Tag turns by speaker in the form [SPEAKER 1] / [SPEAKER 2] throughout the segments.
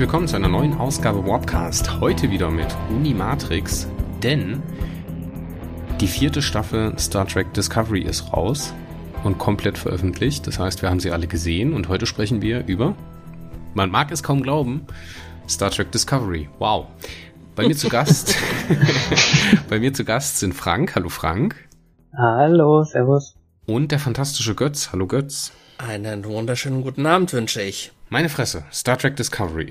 [SPEAKER 1] Willkommen zu einer neuen Ausgabe Warpcast. Heute wieder mit Unimatrix, denn die vierte Staffel Star Trek Discovery ist raus und komplett veröffentlicht. Das heißt, wir haben sie alle gesehen und heute sprechen wir über, man mag es kaum glauben, Star Trek Discovery. Wow. Bei mir zu Gast, bei mir zu Gast sind Frank. Hallo Frank.
[SPEAKER 2] Hallo, servus.
[SPEAKER 1] Und der fantastische Götz. Hallo Götz.
[SPEAKER 3] Einen wunderschönen guten Abend wünsche ich.
[SPEAKER 1] Meine Fresse, Star Trek Discovery.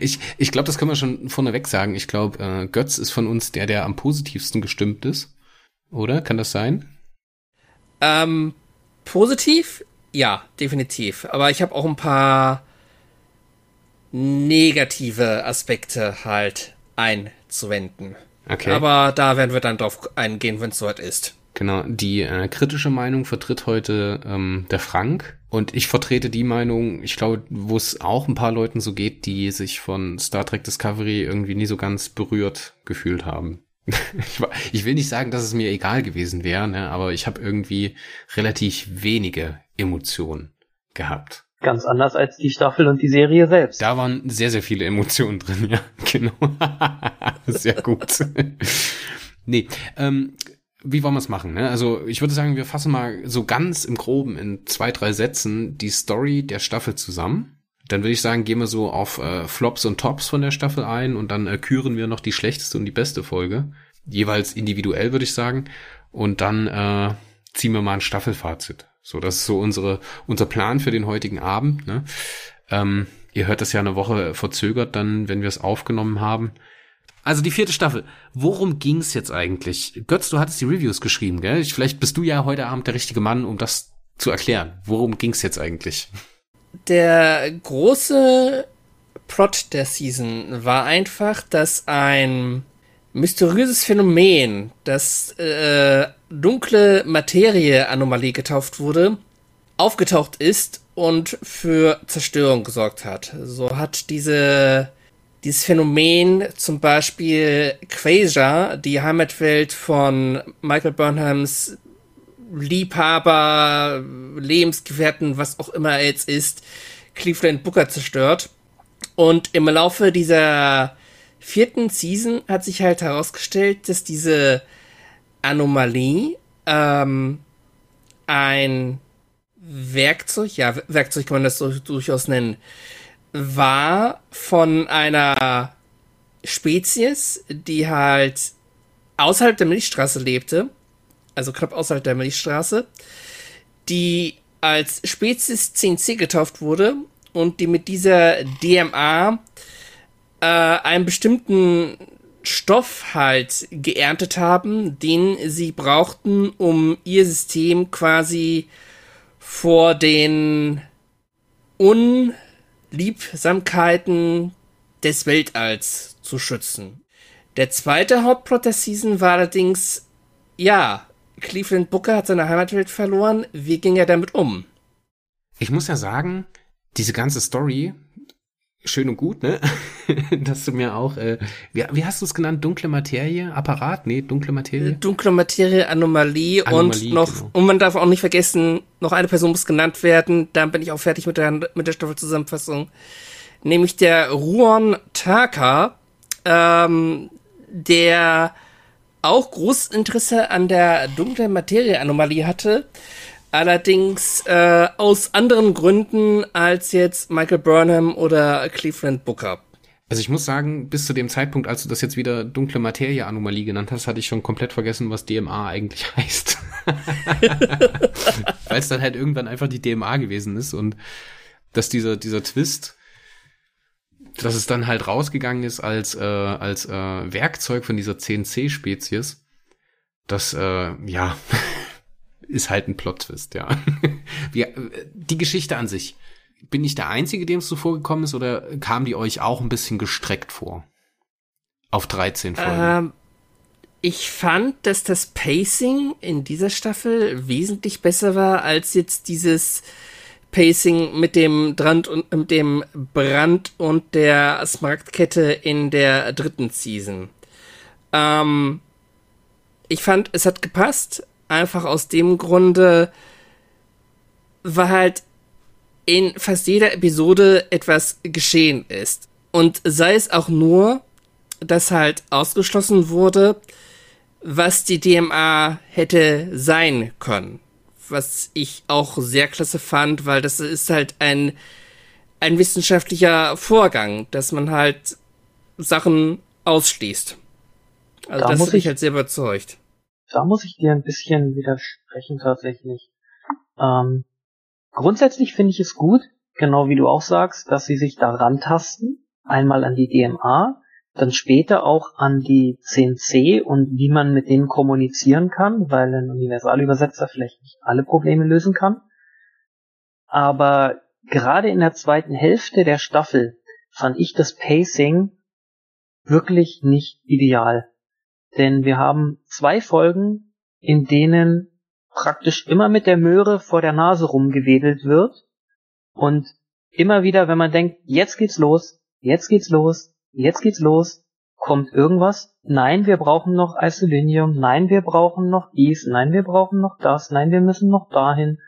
[SPEAKER 1] ich ich glaube, das können wir schon vorneweg sagen. Ich glaube, äh, Götz ist von uns der, der am positivsten gestimmt ist. Oder? Kann das sein?
[SPEAKER 3] Ähm, positiv? Ja, definitiv. Aber ich habe auch ein paar negative Aspekte halt einzuwenden. Okay. Aber da werden wir dann drauf eingehen, wenn es soweit ist.
[SPEAKER 1] Genau, die äh, kritische Meinung vertritt heute ähm, der Frank und ich vertrete die Meinung, ich glaube, wo es auch ein paar Leuten so geht, die sich von Star Trek Discovery irgendwie nie so ganz berührt gefühlt haben. ich, will nicht sagen, dass es mir egal gewesen wäre, ne, aber ich habe irgendwie relativ wenige Emotionen gehabt.
[SPEAKER 2] Ganz anders als die Staffel und die Serie selbst.
[SPEAKER 1] Da waren sehr, sehr viele Emotionen drin, ja, genau. sehr gut. nee, ähm, wie wollen wir es machen? Ne? Also ich würde sagen, wir fassen mal so ganz im Groben in zwei, drei Sätzen die Story der Staffel zusammen. Dann würde ich sagen, gehen wir so auf äh, Flops und Tops von der Staffel ein und dann äh, küren wir noch die schlechteste und die beste Folge. Jeweils individuell, würde ich sagen. Und dann äh, ziehen wir mal ein Staffelfazit. So, das ist so unsere, unser Plan für den heutigen Abend. Ne? Ähm, ihr hört das ja eine Woche verzögert dann, wenn wir es aufgenommen haben. Also die vierte Staffel. Worum ging's jetzt eigentlich? Götz, du hattest die Reviews geschrieben, gell? Vielleicht bist du ja heute Abend der richtige Mann, um das zu erklären. Worum ging's jetzt eigentlich?
[SPEAKER 3] Der große Plot der Season war einfach, dass ein mysteriöses Phänomen, das äh, dunkle Materie-Anomalie getauft wurde, aufgetaucht ist und für Zerstörung gesorgt hat. So hat diese dieses Phänomen zum Beispiel Quasar, die Heimatwelt von Michael Burnhams Liebhaber, Lebensgefährten, was auch immer er jetzt ist, Cleveland Booker zerstört. Und im Laufe dieser vierten Season hat sich halt herausgestellt, dass diese Anomalie ähm, ein Werkzeug, ja, Werkzeug kann man das durchaus nennen, war von einer Spezies, die halt außerhalb der Milchstraße lebte, also knapp außerhalb der Milchstraße, die als Spezies 10c getauft wurde und die mit dieser DMA äh, einen bestimmten Stoff halt geerntet haben, den sie brauchten, um ihr System quasi vor den un Liebsamkeiten des Weltalls zu schützen. Der zweite Hauptplot der Season war allerdings, ja, Cleveland Booker hat seine Heimatwelt verloren, wie ging er damit um?
[SPEAKER 1] Ich muss ja sagen, diese ganze Story schön und gut, ne? Dass du mir auch, äh, wie, wie hast du es genannt? Dunkle Materie? Apparat? Nee, dunkle Materie?
[SPEAKER 3] Dunkle Materie, Anomalie, Anomalie und noch, genau. und man darf auch nicht vergessen, noch eine Person muss genannt werden, dann bin ich auch fertig mit der, mit der Staffelzusammenfassung. Nämlich der Ruon Taka, ähm, der auch großes Interesse an der dunklen Materie-Anomalie hatte, Allerdings äh, aus anderen Gründen als jetzt Michael Burnham oder Cleveland Booker.
[SPEAKER 1] Also ich muss sagen, bis zu dem Zeitpunkt, als du das jetzt wieder dunkle Materie-Anomalie genannt hast, hatte ich schon komplett vergessen, was DMA eigentlich heißt. Weil es dann halt irgendwann einfach die DMA gewesen ist und dass dieser, dieser Twist, dass es dann halt rausgegangen ist als, äh, als äh, Werkzeug von dieser CNC-Spezies, das, äh, ja, ist halt ein Plot-Twist, ja. Wie, die Geschichte an sich. Bin ich der Einzige, dem es so vorgekommen ist, oder kam die euch auch ein bisschen gestreckt vor? Auf 13 Folgen. Ähm,
[SPEAKER 3] ich fand, dass das Pacing in dieser Staffel wesentlich besser war als jetzt dieses Pacing mit dem Brand und mit dem Brand und der Smaragdkette in der dritten Season. Ähm, ich fand, es hat gepasst, Einfach aus dem Grunde, weil halt in fast jeder Episode etwas geschehen ist. Und sei es auch nur, dass halt ausgeschlossen wurde, was die DMA hätte sein können. Was ich auch sehr klasse fand, weil das ist halt ein, ein wissenschaftlicher Vorgang, dass man halt Sachen ausschließt. Also
[SPEAKER 2] Da
[SPEAKER 3] das
[SPEAKER 2] muss
[SPEAKER 3] hat mich
[SPEAKER 2] ich-
[SPEAKER 3] halt sehr überzeugt.
[SPEAKER 2] Da muss ich dir ein bisschen widersprechen tatsächlich. Ähm, grundsätzlich finde ich es gut, genau wie du auch sagst, dass sie sich da rantasten. Einmal an die DMA, dann später auch an die CNC und wie man mit denen kommunizieren kann, weil ein Universalübersetzer vielleicht nicht alle Probleme lösen kann. Aber gerade in der zweiten Hälfte der Staffel fand ich das Pacing wirklich nicht ideal. Denn wir haben zwei Folgen, in denen praktisch immer mit der Möhre vor der Nase rumgewedelt wird und immer wieder, wenn man denkt, jetzt geht's los, jetzt geht's los, jetzt geht's los, kommt irgendwas. Nein, wir brauchen noch Isolinium. Nein, wir brauchen noch dies. Nein, wir brauchen noch das. Nein, wir müssen noch dahin.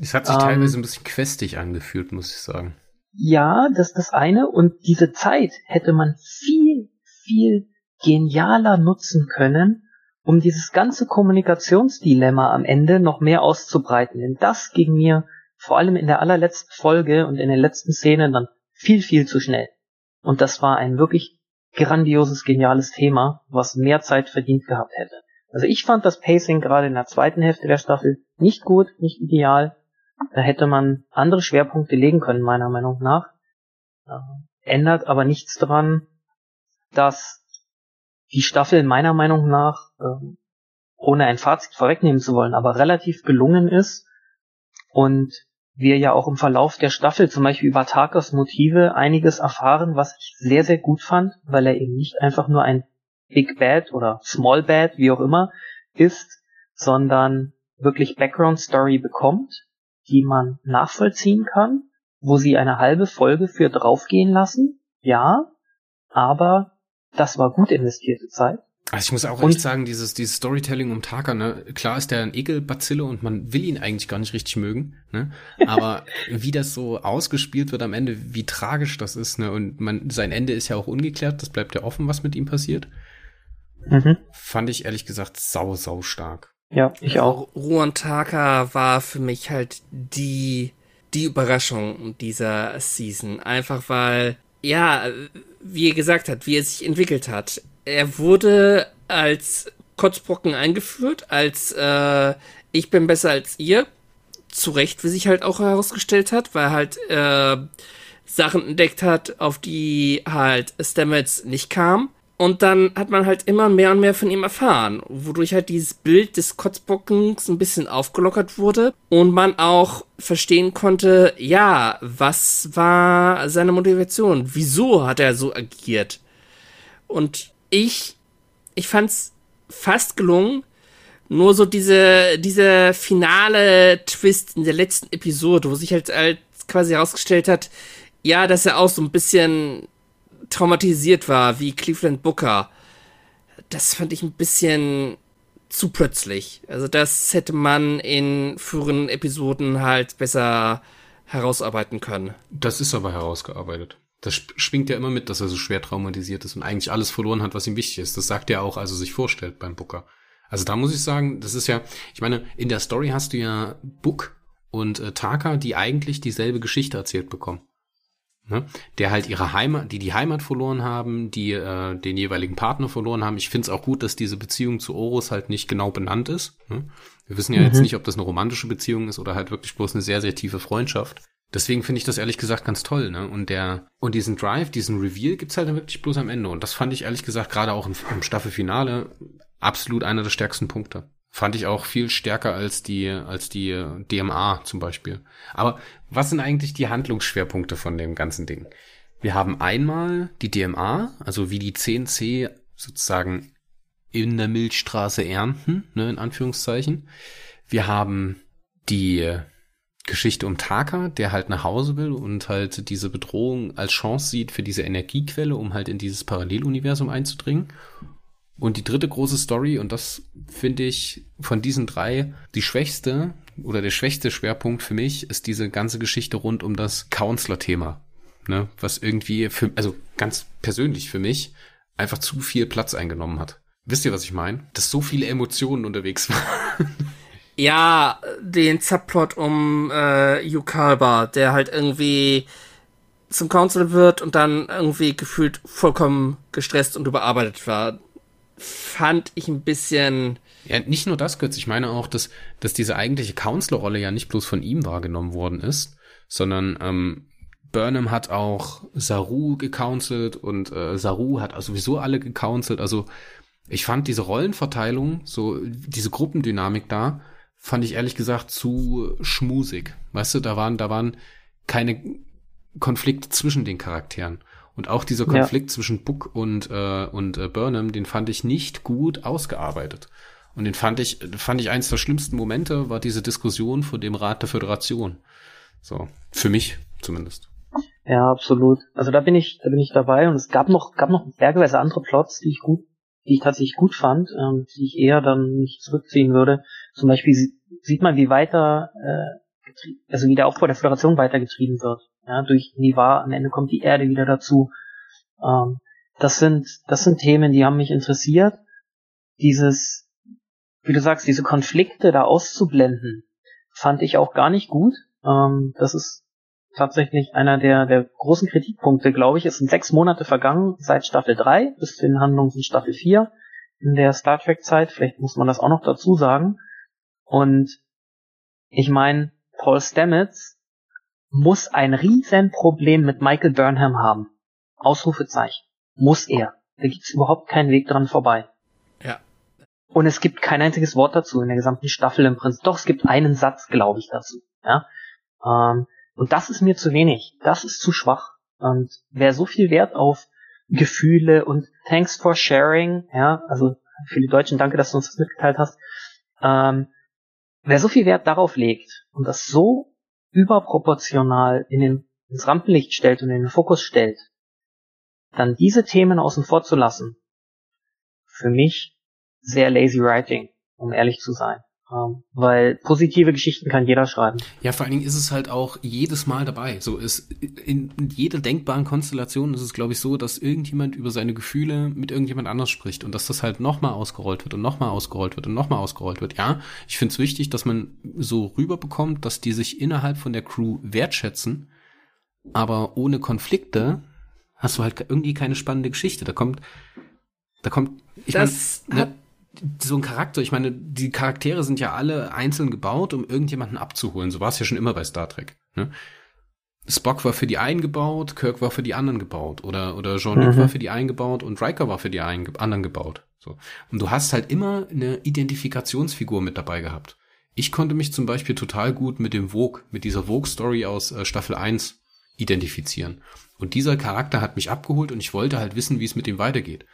[SPEAKER 1] Es hat sich
[SPEAKER 2] Ähm,
[SPEAKER 1] teilweise ein bisschen questig angefühlt, muss ich sagen.
[SPEAKER 2] Ja, das ist das eine. Und diese Zeit hätte man viel, viel genialer nutzen können, um dieses ganze Kommunikationsdilemma am Ende noch mehr auszubreiten. Denn das ging mir vor allem in der allerletzten Folge und in den letzten Szenen dann viel, viel zu schnell. Und das war ein wirklich grandioses, geniales Thema, was mehr Zeit verdient gehabt hätte. Also ich fand das Pacing gerade in der zweiten Hälfte der Staffel nicht gut, nicht ideal. Da hätte man andere Schwerpunkte legen können, meiner Meinung nach. Äh, ändert aber nichts dran, dass die Staffel meiner Meinung nach, ähm, ohne ein Fazit vorwegnehmen zu wollen, aber relativ gelungen ist und wir ja auch im Verlauf der Staffel zum Beispiel über Takas Motive einiges erfahren, was ich sehr, sehr gut fand, weil er eben nicht einfach nur ein Big Bad oder Small Bad, wie auch immer, ist, sondern wirklich Background Story bekommt, die man nachvollziehen kann, wo sie eine halbe Folge für draufgehen lassen, ja, aber das war gut investierte Zeit.
[SPEAKER 1] Also ich muss auch
[SPEAKER 2] Und-
[SPEAKER 1] echt sagen, dieses, dieses Storytelling um Taka, ne, klar ist der ein Ekelbazille und man will ihn eigentlich gar nicht richtig mögen, ne? Aber wie das so ausgespielt wird am Ende, wie tragisch das ist, ne? Und man, sein Ende ist ja auch ungeklärt, das bleibt ja offen, was mit ihm passiert.
[SPEAKER 2] Mhm.
[SPEAKER 1] Fand ich ehrlich gesagt sau, sau stark.
[SPEAKER 2] Ja, ich auch.
[SPEAKER 3] Ruan Taka war für mich halt die, die Überraschung dieser Season. Einfach weil, ja, wie er gesagt hat, wie er sich entwickelt hat. Er wurde als Kotzbrocken eingeführt, als äh, ich bin besser als ihr. Zu Recht, wie sich halt auch herausgestellt hat, weil er halt äh, Sachen entdeckt hat, auf die halt Stamets nicht kam. Und dann hat man halt immer mehr und mehr von ihm erfahren, wodurch halt dieses Bild des Kotzbockens ein bisschen aufgelockert wurde und man auch verstehen konnte, ja, was war seine Motivation? Wieso hat er so agiert? Und ich, ich fand's fast gelungen, nur so diese, dieser finale Twist in der letzten Episode, wo sich halt, halt quasi herausgestellt hat, ja, dass er auch so ein bisschen traumatisiert war, wie Cleveland Booker. Das fand ich ein bisschen zu plötzlich. Also das hätte man in früheren Episoden halt besser herausarbeiten können.
[SPEAKER 1] Das ist aber herausgearbeitet. Das schwingt ja immer mit, dass er so schwer traumatisiert ist und eigentlich alles verloren hat, was ihm wichtig ist. Das sagt er auch, als er sich vorstellt beim Booker. Also da muss ich sagen, das ist ja, ich meine, in der Story hast du ja Book und äh, Taka, die eigentlich dieselbe Geschichte erzählt bekommen. Ne? Der halt ihre Heimat, die die Heimat verloren haben, die äh, den jeweiligen Partner verloren haben. Ich finde es auch gut, dass diese Beziehung zu Horus halt nicht genau benannt ist. Ne? Wir wissen ja jetzt nicht, ob das eine romantische Beziehung ist oder halt wirklich bloß eine sehr, sehr tiefe Freundschaft. Deswegen finde ich das ehrlich gesagt ganz toll, ne? Und der, und diesen Drive, diesen Reveal gibt's halt dann wirklich bloß am Ende. Und das fand ich ehrlich gesagt gerade auch im, im Staffelfinale absolut einer der stärksten Punkte. Fand ich auch viel stärker als die, als die äh, DMA zum Beispiel. Aber was sind eigentlich die Handlungsschwerpunkte von dem ganzen Ding? Wir haben einmal die DMA, also wie die CNC sozusagen in der Milchstraße ernten, ne, in Anführungszeichen. Wir haben die Geschichte um Taka, der halt nach Hause will und halt diese Bedrohung als Chance sieht für diese Energiequelle, um halt in dieses Paralleluniversum einzudringen. Und die dritte große Story, und das finde ich von diesen drei die schwächste, oder der schwächste Schwerpunkt für mich ist diese ganze Geschichte rund um das Counselor-Thema. Ne, was irgendwie für, also ganz persönlich für mich, einfach zu viel Platz eingenommen hat. Wisst ihr, was ich meine? Dass so viele Emotionen unterwegs waren.
[SPEAKER 3] Ja, den Subplot um äh, Yukalba, der halt irgendwie zum Council wird und dann irgendwie gefühlt vollkommen gestresst und überarbeitet war, fand ich ein bisschen.
[SPEAKER 1] Ja, nicht nur das, Götz, ich meine auch, dass, dass diese eigentliche Counselor-Rolle ja nicht bloß von ihm wahrgenommen worden ist, sondern ähm, Burnham hat auch Saru gecounselt und äh, Saru hat sowieso alle gecounselt. Also ich fand diese Rollenverteilung, so diese Gruppendynamik da, fand ich ehrlich gesagt zu schmusig. Weißt du, da waren, da waren keine Konflikte zwischen den Charakteren. Und auch dieser Konflikt ja. zwischen Book und, äh, und äh, Burnham, den fand ich nicht gut ausgearbeitet. Und den fand ich, fand ich eins der schlimmsten Momente, war diese Diskussion vor dem Rat der Föderation. So, für mich zumindest.
[SPEAKER 2] Ja, absolut. Also da bin ich, da bin ich dabei und es gab noch, gab noch bergeweise andere Plots, die ich gut, die ich tatsächlich gut fand, ähm, die ich eher dann nicht zurückziehen würde. Zum Beispiel sieht man, wie weiter, äh, also wie der Aufbau der Föderation weitergetrieben wird. Ja, durch Niva, am Ende kommt die Erde wieder dazu. Ähm, das sind, das sind Themen, die haben mich interessiert. Dieses, wie du sagst, diese Konflikte da auszublenden, fand ich auch gar nicht gut. Ähm, das ist tatsächlich einer der, der großen Kritikpunkte, glaube ich. Es sind sechs Monate vergangen seit Staffel 3 bis zu den Handlungen von Staffel 4 in der Star Trek Zeit. Vielleicht muss man das auch noch dazu sagen. Und ich meine, Paul Stamets muss ein Riesenproblem mit Michael Burnham haben. Ausrufezeichen. Muss er. Da gibt's überhaupt keinen Weg dran vorbei.
[SPEAKER 3] Ja.
[SPEAKER 2] Und es gibt kein einziges Wort dazu in der gesamten Staffel im Prinzip. Doch, es gibt einen Satz, glaube ich, dazu. Ja. Ähm, und das ist mir zu wenig. Das ist zu schwach. Und wer so viel Wert auf Gefühle und Thanks for sharing, ja, also für die Deutschen, danke, dass du uns das mitgeteilt hast. Ähm, wer so viel Wert darauf legt und das so überproportional in den, ins Rampenlicht stellt und in den Fokus stellt, dann diese Themen außen vor zu lassen, für mich sehr lazy writing, um ehrlich zu sein. Ähm, weil positive Geschichten kann jeder schreiben.
[SPEAKER 1] Ja, vor allen Dingen ist es halt auch jedes Mal dabei. So ist in, in jeder denkbaren Konstellation ist es, glaube ich, so, dass irgendjemand über seine Gefühle mit irgendjemand anders spricht und dass das halt nochmal ausgerollt wird und nochmal ausgerollt wird und nochmal ausgerollt wird. Ja, ich finde es wichtig, dass man so rüberbekommt, dass die sich innerhalb von der Crew wertschätzen, aber ohne Konflikte hast du halt irgendwie keine spannende Geschichte. Da kommt, da kommt,
[SPEAKER 3] ich das mein, ne,
[SPEAKER 1] so ein Charakter, ich meine, die Charaktere sind ja alle einzeln gebaut, um irgendjemanden abzuholen. So war es ja schon immer bei Star Trek. Ne? Spock war für die einen gebaut, Kirk war für die anderen gebaut oder oder Jean-Luc mhm. war für die einen gebaut und Riker war für die einen, anderen gebaut. So und du hast halt immer eine Identifikationsfigur mit dabei gehabt. Ich konnte mich zum Beispiel total gut mit dem Vogue, mit dieser Vogue-Story aus äh, Staffel 1 identifizieren. Und dieser Charakter hat mich abgeholt und ich wollte halt wissen, wie es mit ihm weitergeht.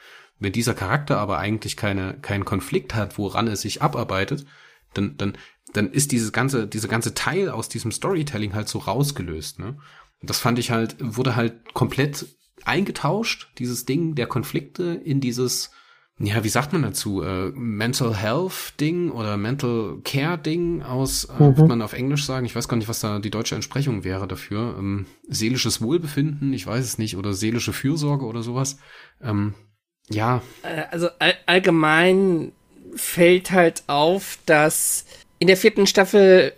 [SPEAKER 1] Wenn dieser Charakter aber eigentlich keine, keinen Konflikt hat, woran er sich abarbeitet, dann, dann, dann ist dieses ganze, diese ganze Teil aus diesem Storytelling halt so rausgelöst, ne? Und das fand ich halt, wurde halt komplett eingetauscht, dieses Ding der Konflikte in dieses, ja, wie sagt man dazu, äh, Mental Health Ding oder Mental Care Ding aus, äh, mhm. man auf Englisch sagen, ich weiß gar nicht, was da die deutsche Entsprechung wäre dafür, ähm, seelisches Wohlbefinden, ich weiß es nicht, oder seelische Fürsorge oder sowas. Ähm, ja.
[SPEAKER 3] Äh, also all allgemein fällt halt auf, dass in der vierten Staffel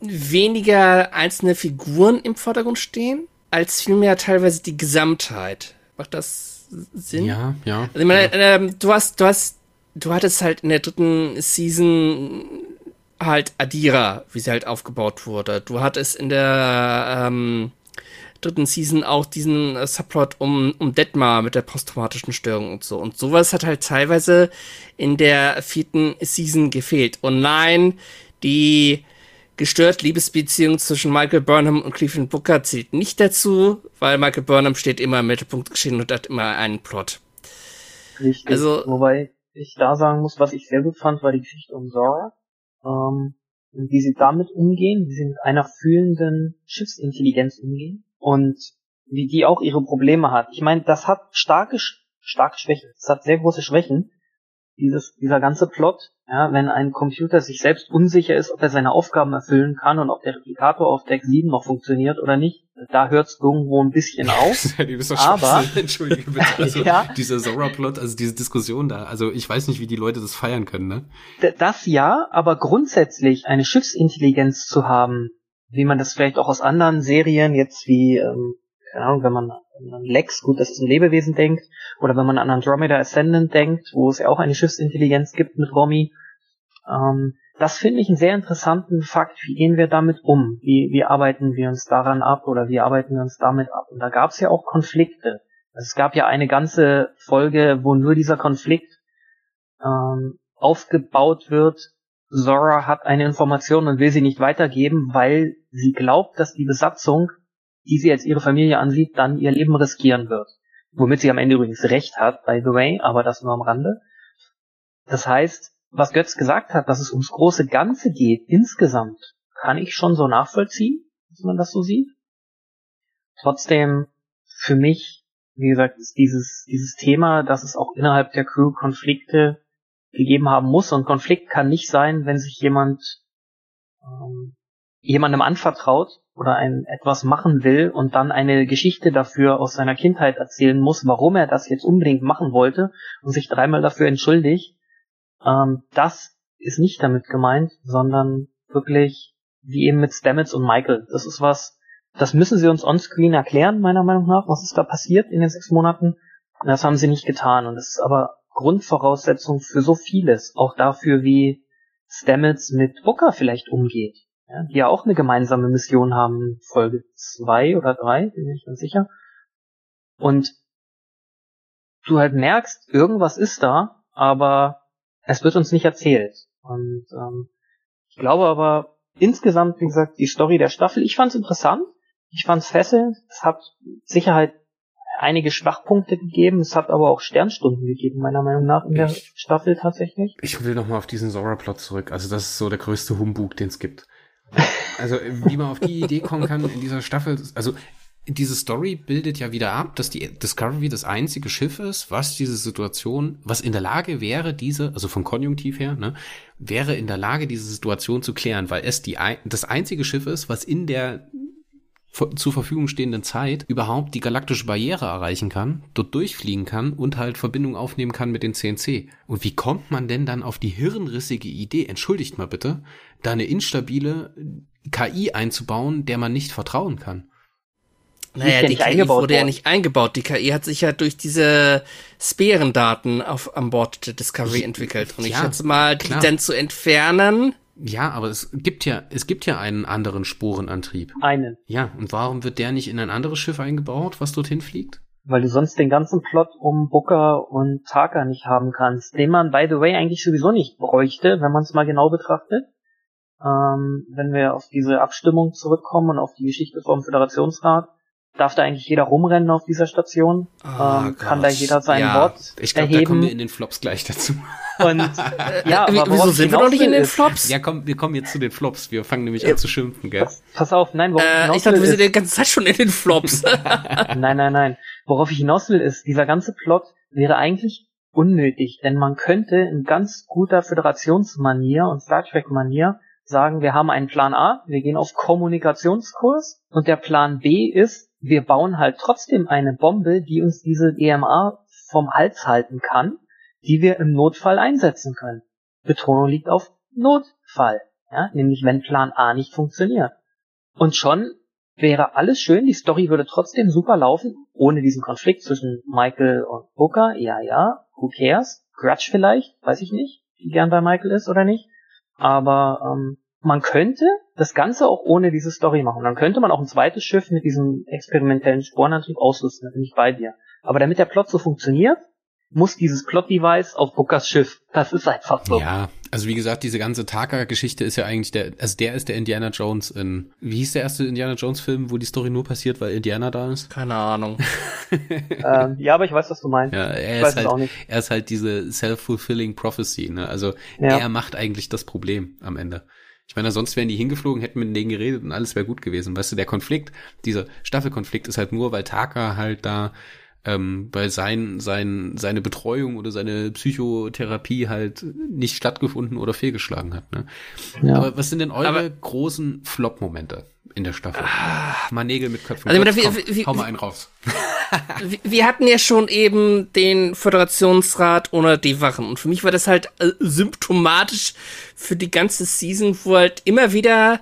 [SPEAKER 3] weniger einzelne Figuren im Vordergrund stehen, als vielmehr teilweise die Gesamtheit. Macht das Sinn?
[SPEAKER 1] Ja, ja.
[SPEAKER 3] Also ich meine, ja. Ähm, du hast, du hast, du hattest halt in der dritten Season halt Adira, wie sie halt aufgebaut wurde. Du hattest in der ähm, dritten Season auch diesen äh, Subplot um, um Detmar mit der posttraumatischen Störung und so. Und sowas hat halt teilweise in der vierten Season gefehlt. Und nein, die gestört Liebesbeziehung zwischen Michael Burnham und Cleveland Booker zählt nicht dazu, weil Michael Burnham steht immer im Mittelpunkt geschehen und hat immer einen Plot.
[SPEAKER 2] Richtig. Also, Wobei ich da sagen muss, was ich sehr gut fand, war die Geschichte um Zora. Ähm, wie sie damit umgehen, wie sie mit einer fühlenden Schiffsintelligenz umgehen und wie die auch ihre Probleme hat. Ich meine, das hat starke, starke Schwächen. Das hat sehr große Schwächen. dieses, dieser ganze Plot, ja, wenn ein Computer sich selbst unsicher ist, ob er seine Aufgaben erfüllen kann und ob der Replikator auf Deck 7 noch funktioniert oder nicht, da hört es irgendwo ein bisschen auf. aber,
[SPEAKER 1] Entschuldige bitte, also ja, dieser Zora-Plot, also diese Diskussion da, also ich weiß nicht, wie die Leute das feiern können, ne?
[SPEAKER 2] Das ja, aber grundsätzlich eine Schiffsintelligenz zu haben, wie man das vielleicht auch aus anderen Serien jetzt wie, ähm, keine Ahnung, wenn man an Lex, gut, das ist ein Lebewesen denkt, oder wenn man an Andromeda Ascendant denkt, wo es ja auch eine Schiffsintelligenz gibt mit Romy, ähm, das finde ich einen sehr interessanten Fakt. Wie gehen wir damit um? Wie, wie arbeiten wir uns daran ab oder wie arbeiten wir uns damit ab? Und da gab es ja auch Konflikte. Also es gab ja eine ganze Folge, wo nur dieser Konflikt ähm, aufgebaut wird. Zora hat eine Information und will sie nicht weitergeben, weil sie glaubt, dass die Besatzung, die sie als ihre Familie ansieht, dann ihr Leben riskieren wird. Womit sie am Ende übrigens recht hat, by the way, aber das nur am Rande. Das heißt, was Götz gesagt hat, dass es ums große Ganze geht, insgesamt, kann ich schon so nachvollziehen, dass man das so sieht. Trotzdem, für mich, wie gesagt, ist dieses, dieses Thema, dass es auch innerhalb der Crew Konflikte gegeben haben muss. Und Konflikt kann nicht sein, wenn sich jemand ähm, jemandem anvertraut oder ein etwas machen will und dann eine Geschichte dafür aus seiner Kindheit erzählen muss, warum er das jetzt unbedingt machen wollte und sich dreimal dafür entschuldigt. Ähm, das ist nicht damit gemeint, sondern wirklich wie eben mit Stamets und Michael. Das ist was, das müssen sie uns onscreen erklären, meiner Meinung nach, was ist da passiert in den sechs Monaten. Das haben sie nicht getan und das ist aber Grundvoraussetzung für so vieles, auch dafür, wie Stamets mit Booker vielleicht umgeht, ja, die ja auch eine gemeinsame Mission haben, Folge zwei oder drei, bin ich ganz sicher. Und du halt merkst, irgendwas ist da, aber es wird uns nicht erzählt. Und ähm, ich glaube aber insgesamt, wie gesagt, die Story der Staffel, ich fand es interessant, ich fand es fesselnd, es hat Sicherheit einige Schwachpunkte gegeben, es hat aber auch Sternstunden gegeben, meiner Meinung nach, in der Staffel tatsächlich.
[SPEAKER 1] Ich will nochmal auf diesen Zora-Plot zurück. Also das ist so der größte Humbug, den es gibt. Also wie man auf die Idee kommen kann in dieser Staffel, also diese Story bildet ja wieder ab, dass die Discovery das einzige Schiff ist, was diese Situation, was in der Lage wäre, diese, also vom Konjunktiv her, ne, wäre in der Lage, diese Situation zu klären, weil es die, das einzige Schiff ist, was in der zur Verfügung stehenden Zeit überhaupt die galaktische Barriere erreichen kann, dort durchfliegen kann und halt Verbindung aufnehmen kann mit den CNC. Und wie kommt man denn dann auf die hirnrissige Idee, entschuldigt mal bitte, da eine instabile KI einzubauen, der man nicht vertrauen kann?
[SPEAKER 3] Naja, die, KI wurde ja nicht eingebaut. Die KI hat sich ja durch diese Sphärendaten auf, an Bord der Discovery entwickelt. Und ja, ich schätze mal, die klar. dann zu entfernen,
[SPEAKER 1] ja, aber es gibt ja, es gibt ja einen anderen Sporenantrieb.
[SPEAKER 2] Einen.
[SPEAKER 1] Ja, und warum wird der nicht in ein anderes Schiff eingebaut, was dorthin fliegt?
[SPEAKER 2] Weil du sonst den ganzen Plot um Booker und Taka nicht haben kannst, den man, by the way, eigentlich sowieso nicht bräuchte, wenn man es mal genau betrachtet. Ähm, wenn wir auf diese Abstimmung zurückkommen und auf die Geschichte vom Föderationsrat, darf da eigentlich jeder rumrennen auf dieser Station, oh, ähm, kann da jeder sein ja, Wort
[SPEAKER 1] Ich glaube, da kommen wir in den Flops gleich dazu.
[SPEAKER 2] Und ja,
[SPEAKER 3] aber wieso sind wir noch nicht in den Flops?
[SPEAKER 1] Ja, komm, wir kommen jetzt zu den Flops. Wir fangen nämlich an zu schimpfen, gell?
[SPEAKER 2] Pass, pass auf, nein,
[SPEAKER 3] worauf äh, ich Ich dachte, wir sind die ganze Zeit schon in den Flops.
[SPEAKER 2] nein, nein, nein. Worauf ich hinaus will, ist, dieser ganze Plot wäre eigentlich unnötig, denn man könnte in ganz guter Föderationsmanier und Star Trek Manier sagen, wir haben einen Plan A, wir gehen auf Kommunikationskurs und der Plan B ist, wir bauen halt trotzdem eine Bombe, die uns diese EMA vom Hals halten kann, die wir im Notfall einsetzen können. Betonung liegt auf Notfall, ja, nämlich wenn Plan A nicht funktioniert. Und schon wäre alles schön, die Story würde trotzdem super laufen, ohne diesen Konflikt zwischen Michael und Booker, ja, ja, who cares? Grudge vielleicht, weiß ich nicht, wie gern bei Michael ist oder nicht. Aber ähm, man könnte das Ganze auch ohne diese Story machen. Dann könnte man auch ein zweites Schiff mit diesem experimentellen Sporenantrieb ausrüsten, da bin ich bei dir. Aber damit der Plot so funktioniert, muss dieses Plot-Device auf Bookers Schiff. Das ist einfach so.
[SPEAKER 1] Ja, also wie gesagt, diese ganze Taka-Geschichte ist ja eigentlich der, also der ist der Indiana Jones in, wie hieß der erste Indiana Jones-Film, wo die Story nur passiert, weil Indiana da ist?
[SPEAKER 3] Keine Ahnung.
[SPEAKER 2] ähm, ja, aber ich weiß, was du meinst.
[SPEAKER 1] Ja, er ich ist halt, er ist halt diese self-fulfilling prophecy, ne? Also ja. er macht eigentlich das Problem am Ende. Ich meine, sonst wären die hingeflogen, hätten mit denen geredet und alles wäre gut gewesen. Weißt du, der Konflikt, dieser Staffelkonflikt ist halt nur, weil Taka halt da ähm, weil sein, sein, seine Betreuung oder seine Psychotherapie halt nicht stattgefunden oder fehlgeschlagen hat. Ne? Ja. Aber was sind denn eure Aber großen Flop-Momente in der Staffel? Ah, mal Nägel mit Köpfen. Also, Komm, wie, wie, hau mal einen raus.
[SPEAKER 3] wir hatten ja schon eben den Föderationsrat ohne die Wachen. Und für mich war das halt äh, symptomatisch für die ganze Season, wo halt immer wieder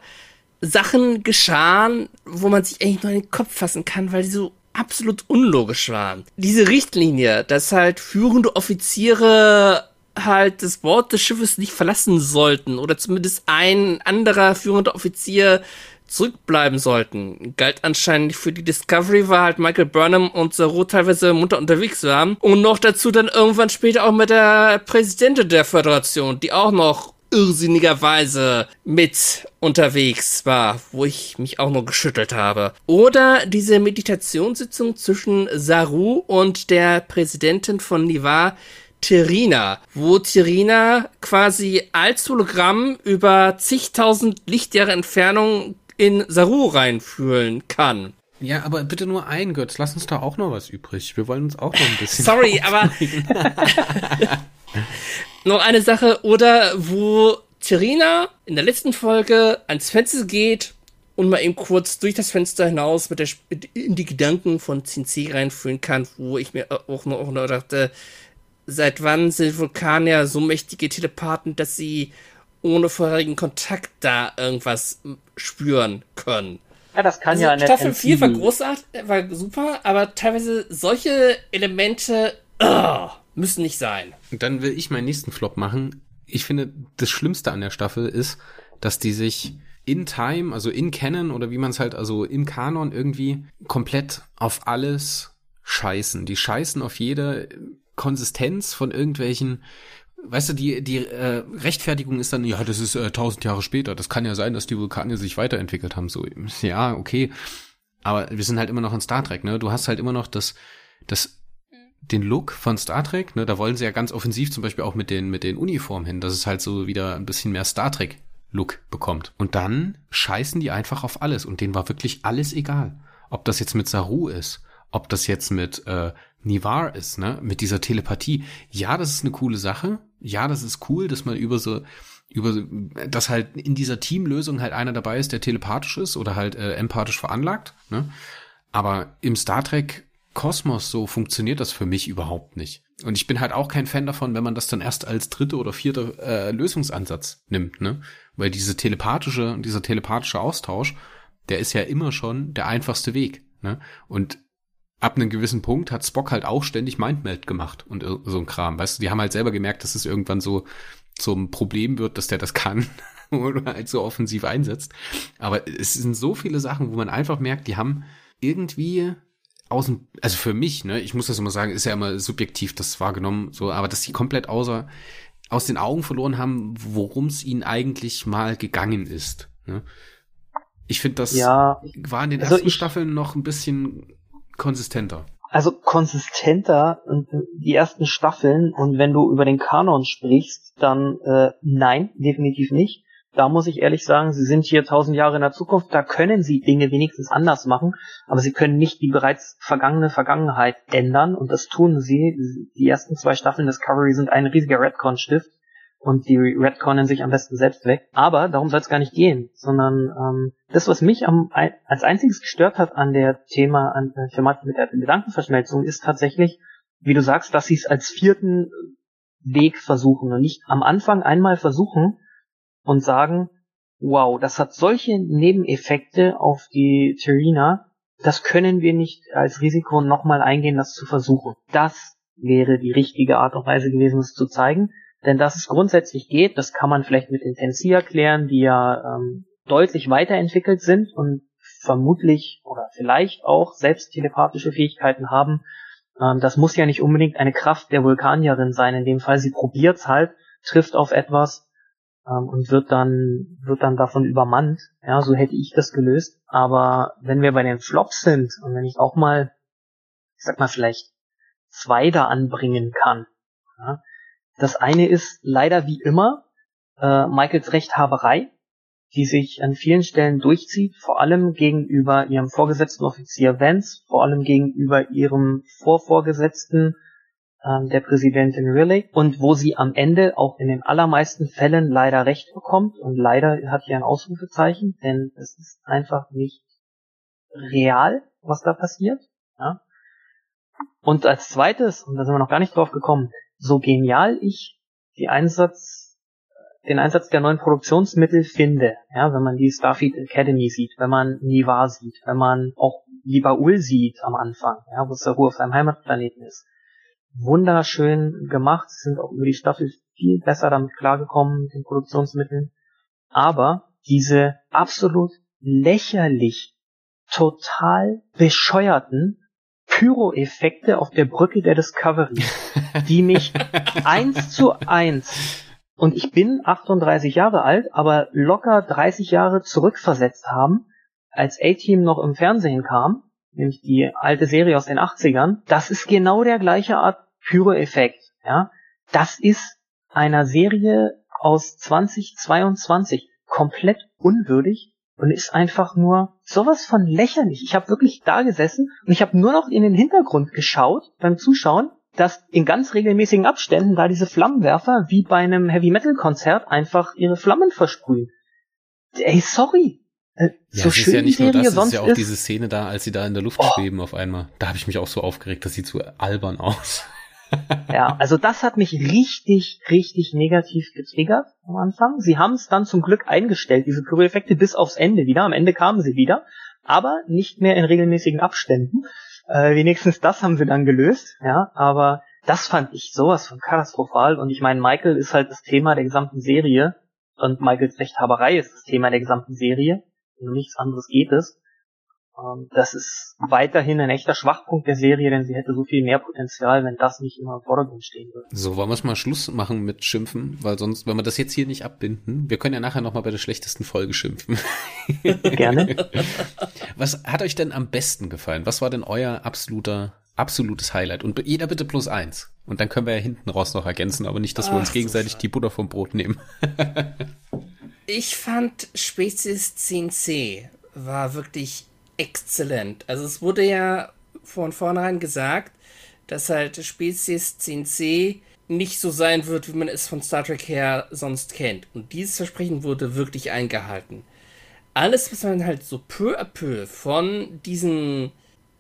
[SPEAKER 3] Sachen geschahen, wo man sich eigentlich nur in den Kopf fassen kann, weil die so absolut unlogisch waren. Diese Richtlinie, dass halt führende Offiziere halt das Bord des Schiffes nicht verlassen sollten oder zumindest ein anderer führender Offizier zurückbleiben sollten. Galt anscheinend für die Discovery, war halt Michael Burnham und Saru teilweise munter unterwegs waren. Und noch dazu dann irgendwann später auch mit der Präsidentin der Föderation, die auch noch irrsinnigerweise mit unterwegs war, wo ich mich auch nur geschüttelt habe. Oder diese Meditationssitzung zwischen Saru und der Präsidentin von Nivar, Terina, wo Terina quasi als Hologramm über zigtausend Lichtjahre Entfernung in Saru reinfühlen kann.
[SPEAKER 1] Ja, aber bitte nur ein, Götz. Lass uns da auch noch was übrig. Wir wollen uns auch noch ein bisschen.
[SPEAKER 3] Sorry, aber. noch eine Sache, oder wo Terina in der letzten Folge ans Fenster geht und mal eben kurz durch das Fenster hinaus mit der, in die Gedanken von Cincy reinfühlen kann, wo ich mir auch noch, auch noch dachte, seit wann sind Vulkanier so mächtige Telepathen, dass sie ohne vorherigen Kontakt da irgendwas spüren können.
[SPEAKER 2] Ja, das kann also ja
[SPEAKER 3] eine Staffel 4 war großartig, war super, aber teilweise solche Elemente uh, müssen nicht sein.
[SPEAKER 1] Und dann will ich meinen nächsten Flop machen. Ich finde, das Schlimmste an der Staffel ist, dass die sich in Time, also in Canon oder wie man es halt, also im Kanon irgendwie komplett auf alles scheißen. Die scheißen auf jede Konsistenz von irgendwelchen weißt du, die, die äh, Rechtfertigung ist dann, ja, das ist äh, tausend Jahre später. Das kann ja sein, dass die Vulkane sich weiterentwickelt haben. So, ja, okay. Aber wir sind halt immer noch in Star Trek, ne? Du hast halt immer noch das, das, den Look von Star Trek, ne? Da wollen sie ja ganz offensiv zum Beispiel auch mit den, mit den Uniformen hin, dass es halt so wieder ein bisschen mehr Star Trek Look bekommt. Und dann scheißen die einfach auf alles und denen war wirklich alles egal. Ob das jetzt mit Saru ist, ob das jetzt mit äh, Nivar ist, ne, mit dieser Telepathie. Ja, das ist eine coole Sache. Ja, das ist cool, dass man über so über dass halt in dieser Teamlösung halt einer dabei ist, der telepathisch ist oder halt äh, empathisch veranlagt, ne? Aber im Star Trek Kosmos so funktioniert das für mich überhaupt nicht. Und ich bin halt auch kein Fan davon, wenn man das dann erst als dritte oder vierte äh, Lösungsansatz nimmt, ne? Weil diese telepathische, dieser telepathische Austausch, der ist ja immer schon der einfachste Weg, ne? Und ab einem gewissen Punkt hat Spock halt auch ständig Mindmeld gemacht und so ein Kram. Weißt du, die haben halt selber gemerkt, dass es irgendwann so zum Problem wird, dass der das kann oder halt so offensiv einsetzt. Aber es sind so viele Sachen, wo man einfach merkt, die haben irgendwie aus dem, also für mich, ne, ich muss das immer sagen, ist ja immer subjektiv das wahrgenommen, so, aber dass die komplett außer, aus den Augen verloren haben, worum es ihnen eigentlich mal gegangen ist. Ne? Ich finde, das ja, war in den also ersten Staffeln noch ein bisschen konsistenter.
[SPEAKER 2] Also konsistenter die ersten Staffeln und wenn du über den Kanon sprichst, dann äh, nein, definitiv nicht. Da muss ich ehrlich sagen, sie sind hier tausend Jahre in der Zukunft, da können sie Dinge wenigstens anders machen, aber sie können nicht die bereits vergangene Vergangenheit ändern und das tun sie. Die ersten zwei Staffeln Discovery sind ein riesiger Redcon-Stift und die redconnen sich am besten selbst weg. Aber darum soll es gar nicht gehen, sondern ähm, das, was mich am, als einziges gestört hat an der Thema, an der Thematik mit der Gedankenverschmelzung, ist tatsächlich, wie du sagst, dass sie es als vierten Weg versuchen und nicht am Anfang einmal versuchen und sagen, wow, das hat solche Nebeneffekte auf die Terina, das können wir nicht als Risiko nochmal eingehen, das zu versuchen. Das wäre die richtige Art und Weise gewesen, es zu zeigen. Denn dass es grundsätzlich geht, das kann man vielleicht mit Intensi erklären, die ja ähm, deutlich weiterentwickelt sind und vermutlich oder vielleicht auch selbst telepathische Fähigkeiten haben. Ähm, das muss ja nicht unbedingt eine Kraft der Vulkanierin sein. In dem Fall, sie probiert's halt, trifft auf etwas ähm, und wird dann, wird dann davon übermannt. Ja, so hätte ich das gelöst. Aber wenn wir bei den Flops sind und wenn ich auch mal, ich sag mal vielleicht zwei da anbringen kann, ja, das eine ist leider wie immer äh, Michaels Rechthaberei. die sich an vielen Stellen durchzieht, vor allem gegenüber ihrem vorgesetzten Offizier Vance, vor allem gegenüber ihrem Vorvorgesetzten, äh, der Präsidentin Riley, und wo sie am Ende auch in den allermeisten Fällen leider recht bekommt und leider hat hier ein Ausrufezeichen, denn es ist einfach nicht real, was da passiert. Ja? Und als zweites, und da sind wir noch gar nicht drauf gekommen, so genial ich die Einsatz, den Einsatz der neuen Produktionsmittel finde, ja, wenn man die Starfleet Academy sieht, wenn man Niva sieht, wenn man auch Libaul sieht am Anfang, ja, wo Saru auf seinem Heimatplaneten ist. Wunderschön gemacht, sind auch über die Staffel viel besser damit klargekommen mit den Produktionsmitteln. Aber diese absolut lächerlich, total bescheuerten Pyro-Effekte auf der Brücke der Discovery, die mich eins zu eins und ich bin 38 Jahre alt, aber locker 30 Jahre zurückversetzt haben, als A-Team noch im Fernsehen kam, nämlich die alte Serie aus den 80ern. Das ist genau der gleiche Art Pyro-Effekt, ja. Das ist einer Serie aus 2022 komplett unwürdig und ist einfach nur sowas von lächerlich. Ich habe wirklich da gesessen und ich habe nur noch in den Hintergrund geschaut beim Zuschauen, dass in ganz regelmäßigen Abständen da diese Flammenwerfer wie bei einem Heavy Metal Konzert einfach ihre Flammen versprühen. Ey, sorry.
[SPEAKER 1] Äh, ja, so es schön ist ja nicht nur das, es ist ja auch ist, diese Szene da, als sie da in der Luft oh. schweben auf einmal. Da habe ich mich auch so aufgeregt, das sieht so albern aus.
[SPEAKER 2] Ja, also das hat mich richtig, richtig negativ getriggert am Anfang. Sie haben es dann zum Glück eingestellt, diese Pyro-Effekte bis aufs Ende wieder. Am Ende kamen sie wieder, aber nicht mehr in regelmäßigen Abständen. Äh, wenigstens das haben sie dann gelöst, ja, aber das fand ich sowas von katastrophal und ich meine, Michael ist halt das Thema der gesamten Serie und Michaels Rechthaberei ist das Thema der gesamten Serie. Um nichts anderes geht es. Ähm, das ist weiterhin ein echter Schwachpunkt der Serie, denn sie hätte so viel mehr Potenzial, wenn das nicht immer im Vordergrund stehen würde.
[SPEAKER 1] So, wollen wir es mal Schluss machen mit Schimpfen, weil sonst, wenn wir das jetzt hier nicht abbinden, wir können ja nachher nochmal bei der schlechtesten Folge schimpfen.
[SPEAKER 2] Gerne.
[SPEAKER 1] Was hat euch denn am besten gefallen? Was war denn euer absoluter, absolutes Highlight? Und jeder bitte plus eins. Und dann können wir ja hinten raus noch ergänzen, aber nicht, dass Ach, wir uns gegenseitig so die Butter vom Brot nehmen.
[SPEAKER 3] ich fand Spezies 10c war wirklich exzellent. Also es wurde ja von vornherein gesagt, dass halt Spezies 10c nicht so sein wird, wie man es von Star Trek her sonst kennt. Und dieses Versprechen wurde wirklich eingehalten. Alles, was man halt so peu à peu von diesen,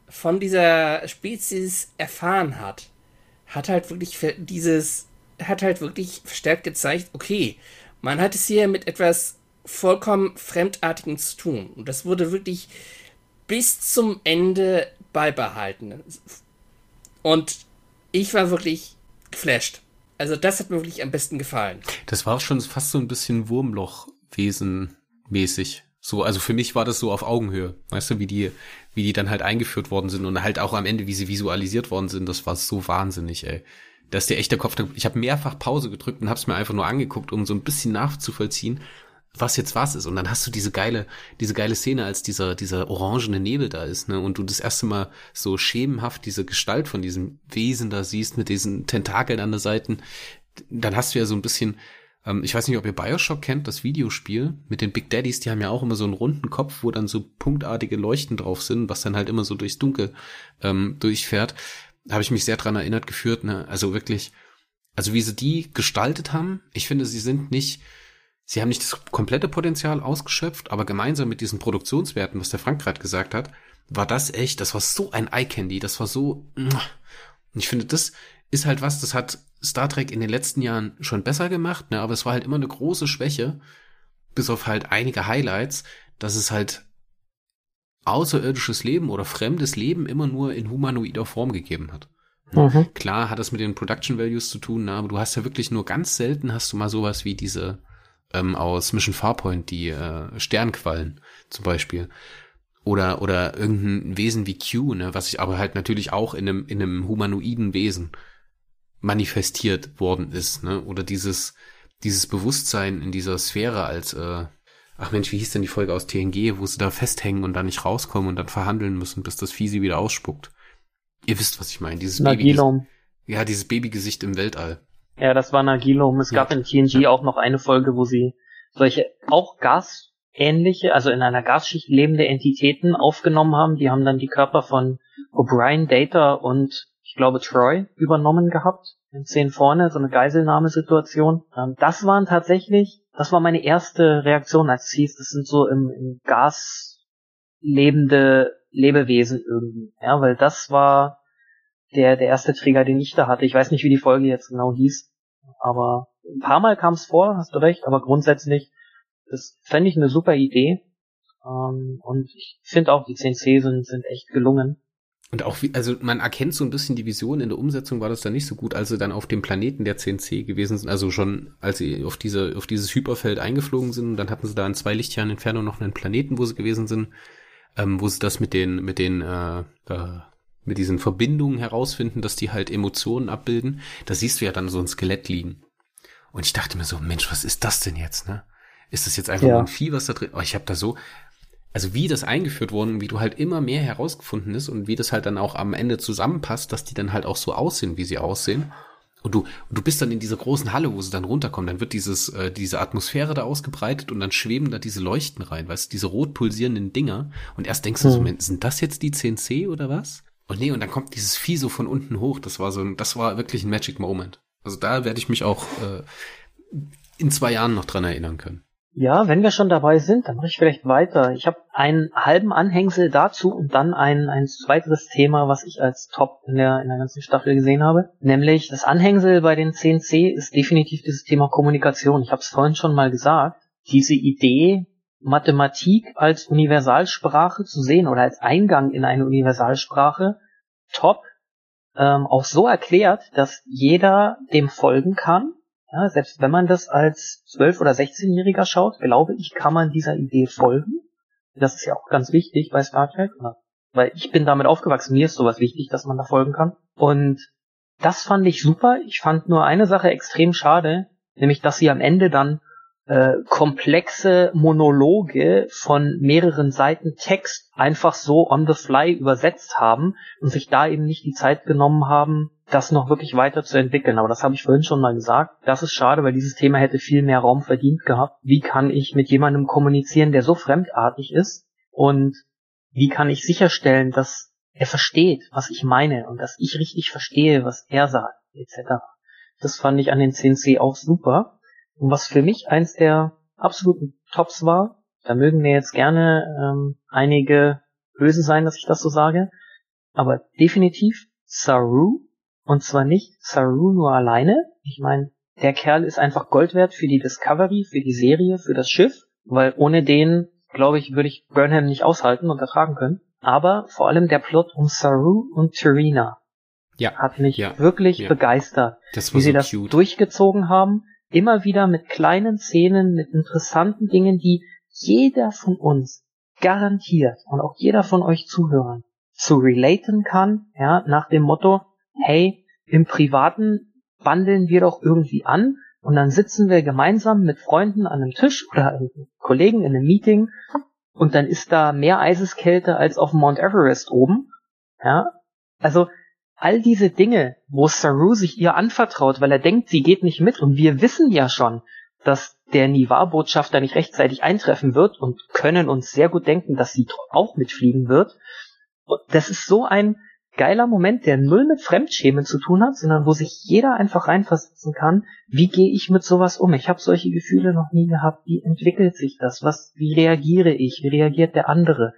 [SPEAKER 3] von dieser Spezies erfahren hat, hat halt wirklich dieses, hat halt wirklich verstärkt gezeigt, okay, man hat es hier mit etwas vollkommen Fremdartigem zu tun. Und das wurde wirklich bis zum Ende beibehalten. Und ich war wirklich geflasht. Also das hat mir wirklich am besten gefallen.
[SPEAKER 1] Das war schon fast so ein bisschen Wurmlochwesen mäßig. So, also für mich war das so auf Augenhöhe. Weißt du, wie die, wie die dann halt eingeführt worden sind und halt auch am Ende, wie sie visualisiert worden sind, das war so wahnsinnig, ey. Da ist der echte Kopf, ich habe mehrfach Pause gedrückt und hab's mir einfach nur angeguckt, um so ein bisschen nachzuvollziehen, was jetzt was ist. Und dann hast du diese geile, diese geile Szene, als dieser, dieser orangene Nebel da ist, ne, und du das erste Mal so schemenhaft diese Gestalt von diesem Wesen da siehst, mit diesen Tentakeln an der Seite. Dann hast du ja so ein bisschen, ähm, ich weiß nicht, ob ihr Bioshock kennt, das Videospiel mit den Big Daddies, die haben ja auch immer so einen runden Kopf, wo dann so punktartige Leuchten drauf sind, was dann halt immer so durchs Dunkel ähm, durchfährt. Da habe ich mich sehr dran erinnert geführt, ne, also wirklich, also wie sie die gestaltet haben, ich finde, sie sind nicht, sie haben nicht das komplette Potenzial ausgeschöpft, aber gemeinsam mit diesen Produktionswerten, was der Frank gerade gesagt hat, war das echt, das war so ein Eye-Candy, das war so, und ich finde, das ist halt was, das hat Star Trek in den letzten Jahren schon besser gemacht, ne, aber es war halt immer eine große Schwäche, bis auf halt einige Highlights, dass es halt außerirdisches Leben oder fremdes Leben immer nur in humanoider Form gegeben hat. Mhm. Klar hat das mit den Production Values zu tun, ne, aber du hast ja wirklich nur ganz selten hast du mal sowas wie diese ähm, aus Mission Farpoint, die äh, Sternquallen zum Beispiel. Oder, oder irgendein Wesen wie Q, ne, was sich aber halt natürlich auch in einem, in einem humanoiden Wesen manifestiert worden ist, ne? Oder dieses, dieses Bewusstsein in dieser Sphäre als, äh, ach Mensch, wie hieß denn die Folge aus TNG, wo sie da festhängen und da nicht rauskommen und dann verhandeln müssen, bis das Vieh sie wieder ausspuckt. Ihr wisst, was ich meine, dieses Baby. Ja, dieses Babygesicht im Weltall.
[SPEAKER 2] Ja, das war Nagilum. Es ja. gab in TNG auch noch eine Folge, wo sie solche auch Gas ähnliche, also in einer Gasschicht lebende Entitäten aufgenommen haben. Die haben dann die Körper von O'Brien, Data und ich glaube Troy übernommen gehabt. In zehn vorne, so eine Geiselnahmesituation. Ähm, das waren tatsächlich, das war meine erste Reaktion, als es hieß, das sind so im, im Gas lebende Lebewesen irgendwie. Ja, weil das war der, der erste Trigger, den ich da hatte. Ich weiß nicht, wie die Folge jetzt genau hieß, aber ein paar Mal kam es vor, hast du recht, aber grundsätzlich, das fände ich eine super Idee. Ähm, und ich finde auch, die 10C sind, sind echt gelungen.
[SPEAKER 1] Und auch wie, also man erkennt so ein bisschen die Vision, in der Umsetzung war das dann nicht so gut, als sie dann auf dem Planeten der 10C gewesen sind, also schon als sie auf diese, auf dieses Hyperfeld eingeflogen sind, dann hatten sie da in zwei Lichtjahren Entfernung noch einen Planeten, wo sie gewesen sind, ähm, wo sie das mit den, mit den, äh, äh, mit diesen Verbindungen herausfinden, dass die halt Emotionen abbilden. Da siehst du ja dann so ein Skelett liegen. Und ich dachte mir so, Mensch, was ist das denn jetzt, ne? Ist das jetzt einfach ja. nur ein Vieh, was da drin? Oh, ich habe da so, also wie das eingeführt worden, wie du halt immer mehr herausgefunden ist und wie das halt dann auch am Ende zusammenpasst, dass die dann halt auch so aussehen, wie sie aussehen. Und du, du bist dann in dieser großen Halle, wo sie dann runterkommen, dann wird dieses, äh, diese Atmosphäre da ausgebreitet und dann schweben da diese Leuchten rein, weißt du, diese rot pulsierenden Dinger. Und erst denkst du so, hm. sind das jetzt die 10C oder was? Und nee, und dann kommt dieses Vieh so von unten hoch. Das war so ein, das war wirklich ein Magic Moment. Also da werde ich mich auch äh, in zwei Jahren noch dran erinnern können.
[SPEAKER 2] Ja, wenn wir schon dabei sind, dann mache ich vielleicht weiter. Ich habe einen halben Anhängsel dazu und dann ein, ein weiteres Thema, was ich als Top in der, in der ganzen Staffel gesehen habe. Nämlich das Anhängsel bei den 10C ist definitiv dieses Thema Kommunikation. Ich habe es vorhin schon mal gesagt. Diese Idee, Mathematik als Universalsprache zu sehen oder als Eingang in eine Universalsprache, top. Ähm, auch so erklärt, dass jeder dem folgen kann ja, selbst wenn man das als 12- oder 16-Jähriger schaut, glaube ich, kann man dieser Idee folgen. Das ist ja auch ganz wichtig bei Star Trek, weil ich bin damit aufgewachsen, mir ist sowas wichtig, dass man da folgen kann. Und das fand ich super. Ich fand nur eine Sache extrem schade, nämlich dass sie am Ende dann äh, komplexe Monologe von mehreren Seiten Text einfach so on the fly übersetzt haben und sich da eben nicht die Zeit genommen haben, das noch wirklich weiterzuentwickeln. Aber das habe ich vorhin schon mal gesagt. Das ist schade, weil dieses Thema hätte viel mehr Raum verdient gehabt. Wie kann ich mit jemandem kommunizieren, der so fremdartig ist? Und wie kann ich sicherstellen, dass er versteht, was ich meine und dass ich richtig verstehe, was er sagt, etc. Das fand ich an den CNC auch super. Und was für mich eins der absoluten Tops war, da mögen mir jetzt gerne ähm, einige böse sein, dass ich das so sage, aber definitiv Saru und zwar nicht Saru nur alleine. Ich meine, der Kerl ist einfach Gold wert für die Discovery, für die Serie, für das Schiff, weil ohne den, glaube ich, würde ich Burnham nicht aushalten und ertragen können. Aber vor allem der Plot um Saru und Terina ja, hat mich ja, wirklich ja. begeistert, wie sie so das cute. durchgezogen haben. Immer wieder mit kleinen Szenen, mit interessanten Dingen, die jeder von uns garantiert und auch jeder von euch Zuhörern zu relaten kann, ja, nach dem Motto, hey, im Privaten bandeln wir doch irgendwie an und dann sitzen wir gemeinsam mit Freunden an einem Tisch oder Kollegen in einem Meeting und dann ist da mehr Eiseskälte als auf Mount Everest oben. Ja, also all diese Dinge, wo Saru sich ihr anvertraut, weil er denkt, sie geht nicht mit und wir wissen ja schon, dass der Nivar-Botschafter nicht rechtzeitig eintreffen wird und können uns sehr gut denken, dass sie auch mitfliegen wird. Und das ist so ein geiler Moment, der null mit Fremdschämen zu tun hat, sondern wo sich jeder einfach reinversetzen kann, wie gehe ich mit sowas um? Ich habe solche Gefühle noch nie gehabt. Wie entwickelt sich das? Was, wie reagiere ich? Wie reagiert der andere?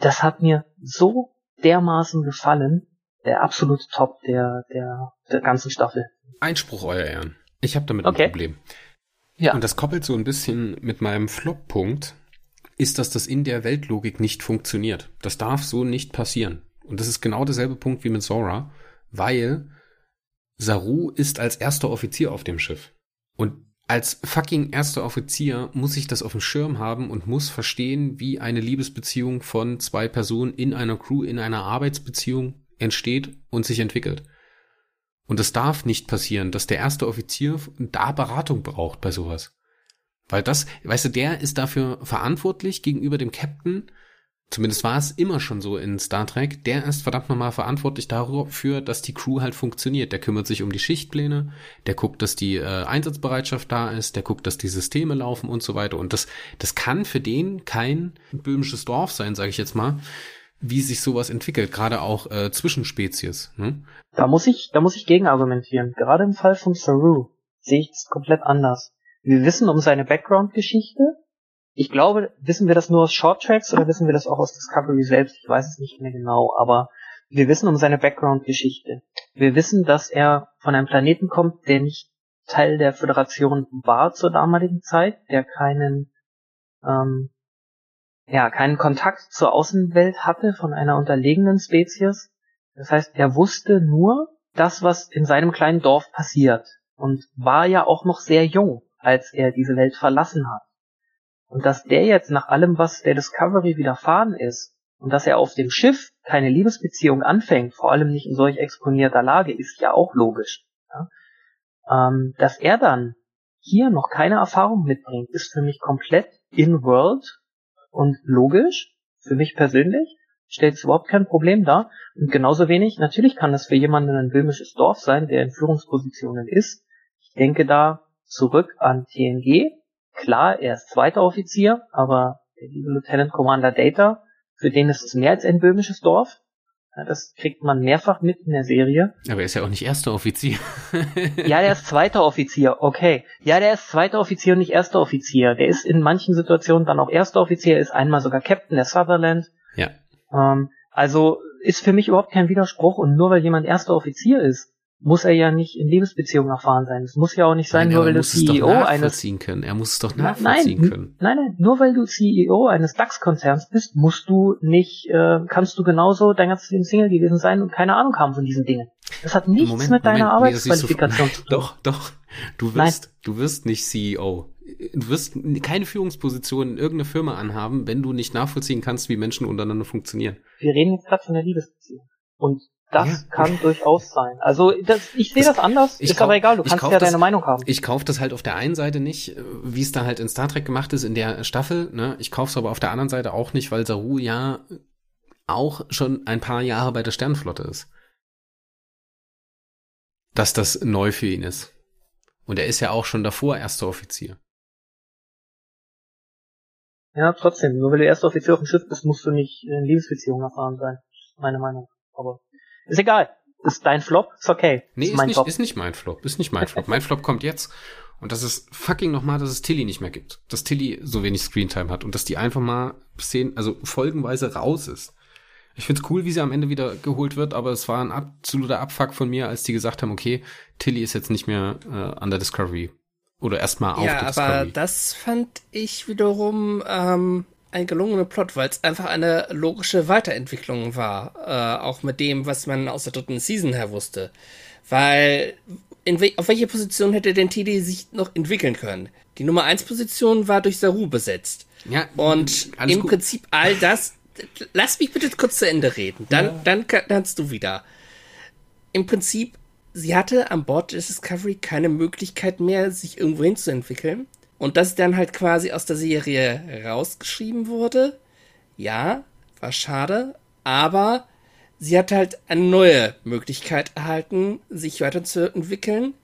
[SPEAKER 2] Das hat mir so dermaßen gefallen. Der absolute Top der, der, der ganzen Staffel.
[SPEAKER 1] Einspruch, euer Ehren. Ich habe damit okay. ein Problem. Ja. Und das koppelt so ein bisschen mit meinem Flop-Punkt, ist, dass das in der Weltlogik nicht funktioniert. Das darf so nicht passieren. Und das ist genau derselbe Punkt wie mit Zora, weil Saru ist als erster Offizier auf dem Schiff. Und als fucking erster Offizier muss ich das auf dem Schirm haben und muss verstehen, wie eine Liebesbeziehung von zwei Personen in einer Crew, in einer Arbeitsbeziehung entsteht und sich entwickelt. Und es darf nicht passieren, dass der erste Offizier da Beratung braucht bei sowas. Weil das, weißt du, der ist dafür verantwortlich gegenüber dem Captain, zumindest war es immer schon so in Star Trek, der ist verdammt nochmal verantwortlich dafür, dass die Crew halt funktioniert. Der kümmert sich um die Schichtpläne, der guckt, dass die äh, Einsatzbereitschaft da ist, der guckt, dass die Systeme laufen und so weiter. Und das, das kann für den kein böhmisches Dorf sein, sage ich jetzt mal, wie sich sowas entwickelt, gerade auch äh, Zwischenspezies. Ne?
[SPEAKER 2] Da muss ich, da muss ich gegen argumentieren. Gerade im Fall von Saru sehe ich es komplett anders. Wir wissen um seine Background-Geschichte. Ich glaube, wissen wir das nur aus Short Tracks oder wissen wir das auch aus Discovery selbst? Ich weiß es nicht mehr genau, aber wir wissen um seine Background-Geschichte. Wir wissen, dass er von einem Planeten kommt, der nicht Teil der Föderation war zur damaligen Zeit, der keinen ähm, ja, keinen Kontakt zur Außenwelt hatte von einer unterlegenen Spezies. Das heißt, er wusste nur das, was in seinem kleinen Dorf passiert und war ja auch noch sehr jung, als er diese Welt verlassen hat. Und dass der jetzt nach allem, was der Discovery widerfahren ist, und dass er auf dem Schiff keine Liebesbeziehung anfängt, vor allem nicht in solch exponierter Lage, ist ja auch logisch. Ja? Ähm, dass er dann hier noch keine Erfahrung mitbringt, ist für mich komplett in-world und logisch, für mich persönlich, stellt es überhaupt kein Problem dar. Und genauso wenig, natürlich kann das für jemanden ein böhmisches Dorf sein, der in Führungspositionen ist. Ich denke da zurück an TNG. Klar, er ist zweiter Offizier, aber der liebe Lieutenant Commander Data, für den ist es mehr als ein böhmisches Dorf. Das kriegt man mehrfach mit in der Serie.
[SPEAKER 1] Aber er ist ja auch nicht erster Offizier.
[SPEAKER 2] ja, der ist zweiter Offizier, okay. Ja, der ist zweiter Offizier und nicht erster Offizier. Der ist in manchen Situationen dann auch erster Offizier, ist einmal sogar Captain der Sutherland.
[SPEAKER 1] Ja.
[SPEAKER 2] Ähm, also ist für mich überhaupt kein Widerspruch und nur weil jemand erster Offizier ist, muss er ja nicht in Liebesbeziehungen erfahren sein. Es muss ja auch nicht sein,
[SPEAKER 1] nein,
[SPEAKER 2] nur weil du
[SPEAKER 1] CEO
[SPEAKER 2] eines
[SPEAKER 1] können. Er muss es doch nachvollziehen
[SPEAKER 2] nein,
[SPEAKER 1] können.
[SPEAKER 2] Nein, nein, nur weil du CEO eines DAX-Konzerns bist, musst du nicht, äh, kannst du genauso dein ganzes Leben Single gewesen sein und keine Ahnung haben von diesen Dingen. Das hat nichts
[SPEAKER 1] Moment,
[SPEAKER 2] mit deiner
[SPEAKER 1] Moment,
[SPEAKER 2] Arbeitsqualifikation
[SPEAKER 1] nee,
[SPEAKER 2] zu tun.
[SPEAKER 1] Doch, doch. Du wirst, du wirst nicht CEO. Du wirst keine Führungsposition in irgendeiner Firma anhaben, wenn du nicht nachvollziehen kannst, wie Menschen untereinander funktionieren.
[SPEAKER 2] Wir reden jetzt gerade von der Liebesbeziehung. Und das ja. kann durchaus sein. Also das, ich sehe das, das, anders, ist kauf, aber egal, du kannst ja das, deine Meinung haben.
[SPEAKER 1] Ich kaufe das halt auf der einen Seite nicht, wie es da halt in Star Trek gemacht ist in der Staffel. Ne? Ich kaufe es aber auf der anderen Seite auch nicht, weil Saru ja auch schon ein paar Jahre bei der Sternflotte ist. Dass das neu für ihn ist. Und er ist ja auch schon davor erster Offizier.
[SPEAKER 2] Ja, trotzdem, nur weil du erster Offizier auf dem Schiff bist, musst du nicht in Liebesbeziehungen erfahren sein. Meine Meinung. Aber ist egal. Ist dein Flop? Ist okay.
[SPEAKER 1] Nee,
[SPEAKER 2] ist,
[SPEAKER 1] ist nicht, ist nicht mein Flop. Ist nicht mein Flop. mein Flop kommt jetzt. Und das ist fucking nochmal, dass es Tilly nicht mehr gibt. Dass Tilly so wenig Screentime hat und dass die einfach mal Szenen, also folgenweise raus ist. Ich find's cool, wie sie am Ende wieder geholt wird, aber es war ein absoluter Abfuck von mir, als die gesagt haben, okay, Tilly ist jetzt nicht mehr äh, an der Discovery. Oder erstmal auf
[SPEAKER 3] ja,
[SPEAKER 1] der Discovery.
[SPEAKER 3] Ja, aber das fand ich wiederum ähm, ein gelungener Plot, weil es einfach eine logische Weiterentwicklung war, äh, auch mit dem, was man aus der dritten Season her wusste. Weil we auf welche Position hätte denn TD sich noch entwickeln können? Die Nummer 1 Position war durch Saru besetzt.
[SPEAKER 1] Ja,
[SPEAKER 3] und im gut. Prinzip all das. Lass mich bitte kurz zu Ende reden. Dann, ja. dann kannst du wieder. Im Prinzip, sie hatte an Bord des Discovery keine Möglichkeit mehr, sich irgendwo hinzuentwickeln. Und das dann halt quasi aus der Serie rausgeschrieben wurde. Ja, war schade, aber sie hat halt eine neue Möglichkeit erhalten, sich weiterzuentwickeln.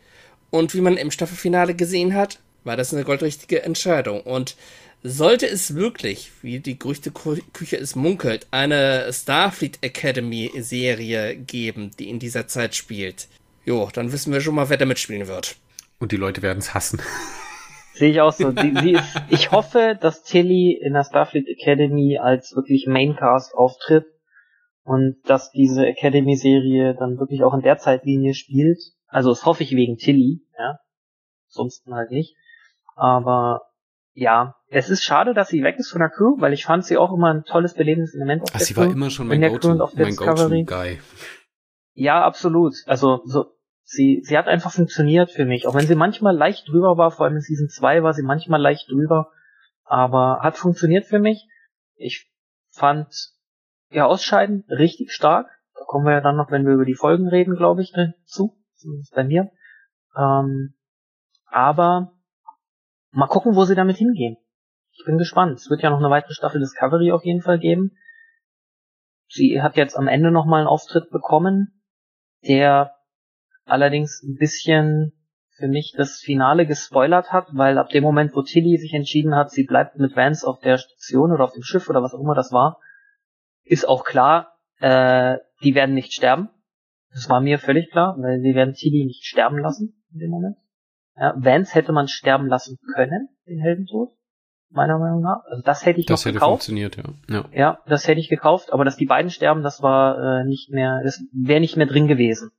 [SPEAKER 3] Und wie man im Staffelfinale gesehen hat, war das eine goldrichtige Entscheidung. Und sollte es wirklich, wie die Gerüchteküche es munkelt, eine Starfleet Academy Serie geben, die in dieser Zeit spielt, jo, dann wissen wir schon mal, wer da mitspielen wird.
[SPEAKER 1] Und die Leute werden es hassen.
[SPEAKER 2] Sehe ich auch so. Sie, sie ist, ich hoffe, dass Tilly in der Starfleet Academy als wirklich Maincast auftritt und dass diese Academy-Serie dann wirklich auch in der Zeitlinie spielt. Also das hoffe ich wegen Tilly, ja. Sonst halt nicht. Aber ja, es ist schade, dass sie weg ist von der Crew, weil ich fand sie auch immer ein tolles belebendes Element
[SPEAKER 1] auf Ach, der sie Crew. war immer schon mein Go-To-Guy. Go
[SPEAKER 2] ja, absolut. Also so sie, sie hat einfach funktioniert für mich. Auch wenn sie manchmal leicht drüber war, vor allem in Season 2 war sie manchmal leicht drüber, aber hat funktioniert für mich. Ich fand ihr Ausscheiden richtig stark. Da kommen wir ja dann noch, wenn wir über die Folgen reden, glaube ich, zu. Zumindest bei mir. Ähm, aber mal gucken, wo sie damit hingehen. Ich bin gespannt. Es wird ja noch eine weitere Staffel Discovery auf jeden Fall geben. sie hat jetzt am Ende nochmal einen Auftritt bekommen, der allerdings ein bisschen für mich das Finale gespoilert hat, weil ab dem Moment, wo Tilly sich entschieden hat, sie bleibt mit Vance auf der Station oder auf dem Schiff oder was auch immer das war, ist auch klar, äh, die werden nicht sterben. Das war mir völlig klar, weil sie werden Tilly nicht sterben lassen in dem Moment. Ja, Vance hätte man sterben lassen können, den Heldentod, meiner Meinung nach. Also das hätte ich
[SPEAKER 1] Das
[SPEAKER 2] noch
[SPEAKER 1] hätte
[SPEAKER 2] gekauft.
[SPEAKER 1] funktioniert, ja. ja.
[SPEAKER 2] Ja, das hätte ich gekauft, aber dass die beiden sterben, das war äh, nicht mehr, das wäre nicht mehr drin gewesen.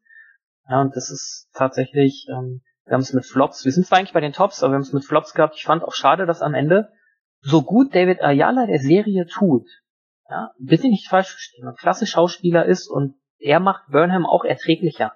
[SPEAKER 2] Ja, und das ist tatsächlich, ähm, wir haben es mit Flops, wir sind zwar eigentlich bei den Tops, aber wir haben es mit Flops gehabt. Ich fand auch schade, dass am Ende so gut David Ayala der Serie tut, ja, bitte nicht falsch verstehen, ein klasse Schauspieler ist und er macht Burnham auch erträglicher.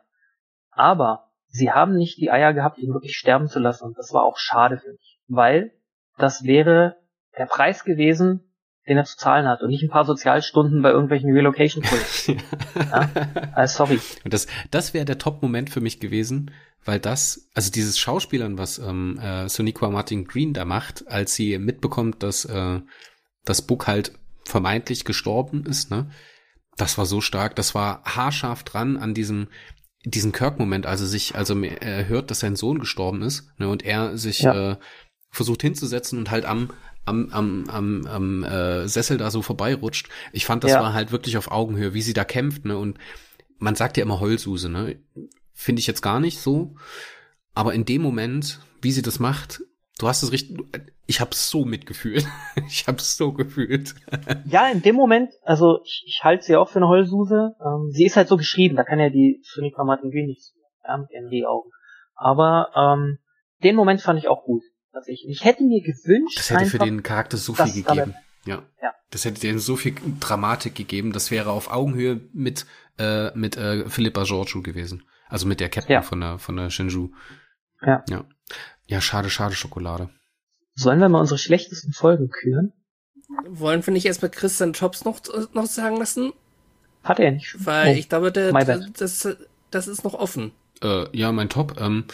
[SPEAKER 2] Aber sie haben nicht die Eier gehabt, ihn wirklich sterben zu lassen und das war auch schade für mich, weil das wäre der Preis gewesen, den er zu zahlen hat und nicht ein paar Sozialstunden bei irgendwelchen Relocation-Projekten. ja? also, sorry.
[SPEAKER 1] Und das, das wäre der Top-Moment für mich gewesen, weil das, also dieses Schauspielern, was ähm, äh, Soniqua Martin Green da macht, als sie mitbekommt, dass äh, das Book halt vermeintlich gestorben ist, ne? Das war so stark, das war haarscharf dran an diesem diesen Kirk-Moment, also sich, also er hört, dass sein Sohn gestorben ist, ne, und er sich
[SPEAKER 2] Ja.
[SPEAKER 1] äh, versucht hinzusetzen und halt am am, am, am, am äh, Sessel da so vorbeirutscht. Ich fand, das
[SPEAKER 2] Ja.
[SPEAKER 1] war halt wirklich auf Augenhöhe, wie sie da kämpft, ne? Und man sagt ja immer Heulsuse, ne? Finde ich jetzt gar nicht so. Aber in dem Moment, wie sie das macht, du hast es richtig, ich hab's so mitgefühlt. ich hab's so gefühlt.
[SPEAKER 2] Ja, in dem Moment, also ich, ich halte sie auch für eine Heulsuse. Ähm, sie ist halt so geschrieben, da kann ja die Sonika Martin ja, mit ihren D-Augen. Aber ähm, den Moment fand ich auch gut. Tatsächlich. Ich hätte mir gewünscht,
[SPEAKER 1] Das hätte für
[SPEAKER 2] einfach,
[SPEAKER 1] den Charakter so viel gegeben. Ja.
[SPEAKER 2] Ja.
[SPEAKER 1] Das hätte denen so viel Dramatik gegeben. Das wäre auf Augenhöhe mit, äh, mit äh, Philippa Georgiou gewesen. Also mit der Captain
[SPEAKER 2] Ja.
[SPEAKER 1] von der, von der Shinju.
[SPEAKER 2] Ja.
[SPEAKER 1] Ja. Ja, schade, schade Schokolade.
[SPEAKER 2] Sollen wir mal unsere schlechtesten Folgen küren?
[SPEAKER 3] Wollen wir nicht erstmal Christian Jobs noch, noch sagen lassen?
[SPEAKER 2] Hat er nicht schon?
[SPEAKER 3] Weil
[SPEAKER 2] Oh,
[SPEAKER 3] ich glaube, der, das, das ist noch offen.
[SPEAKER 1] Äh, ja, mein Top, ähm,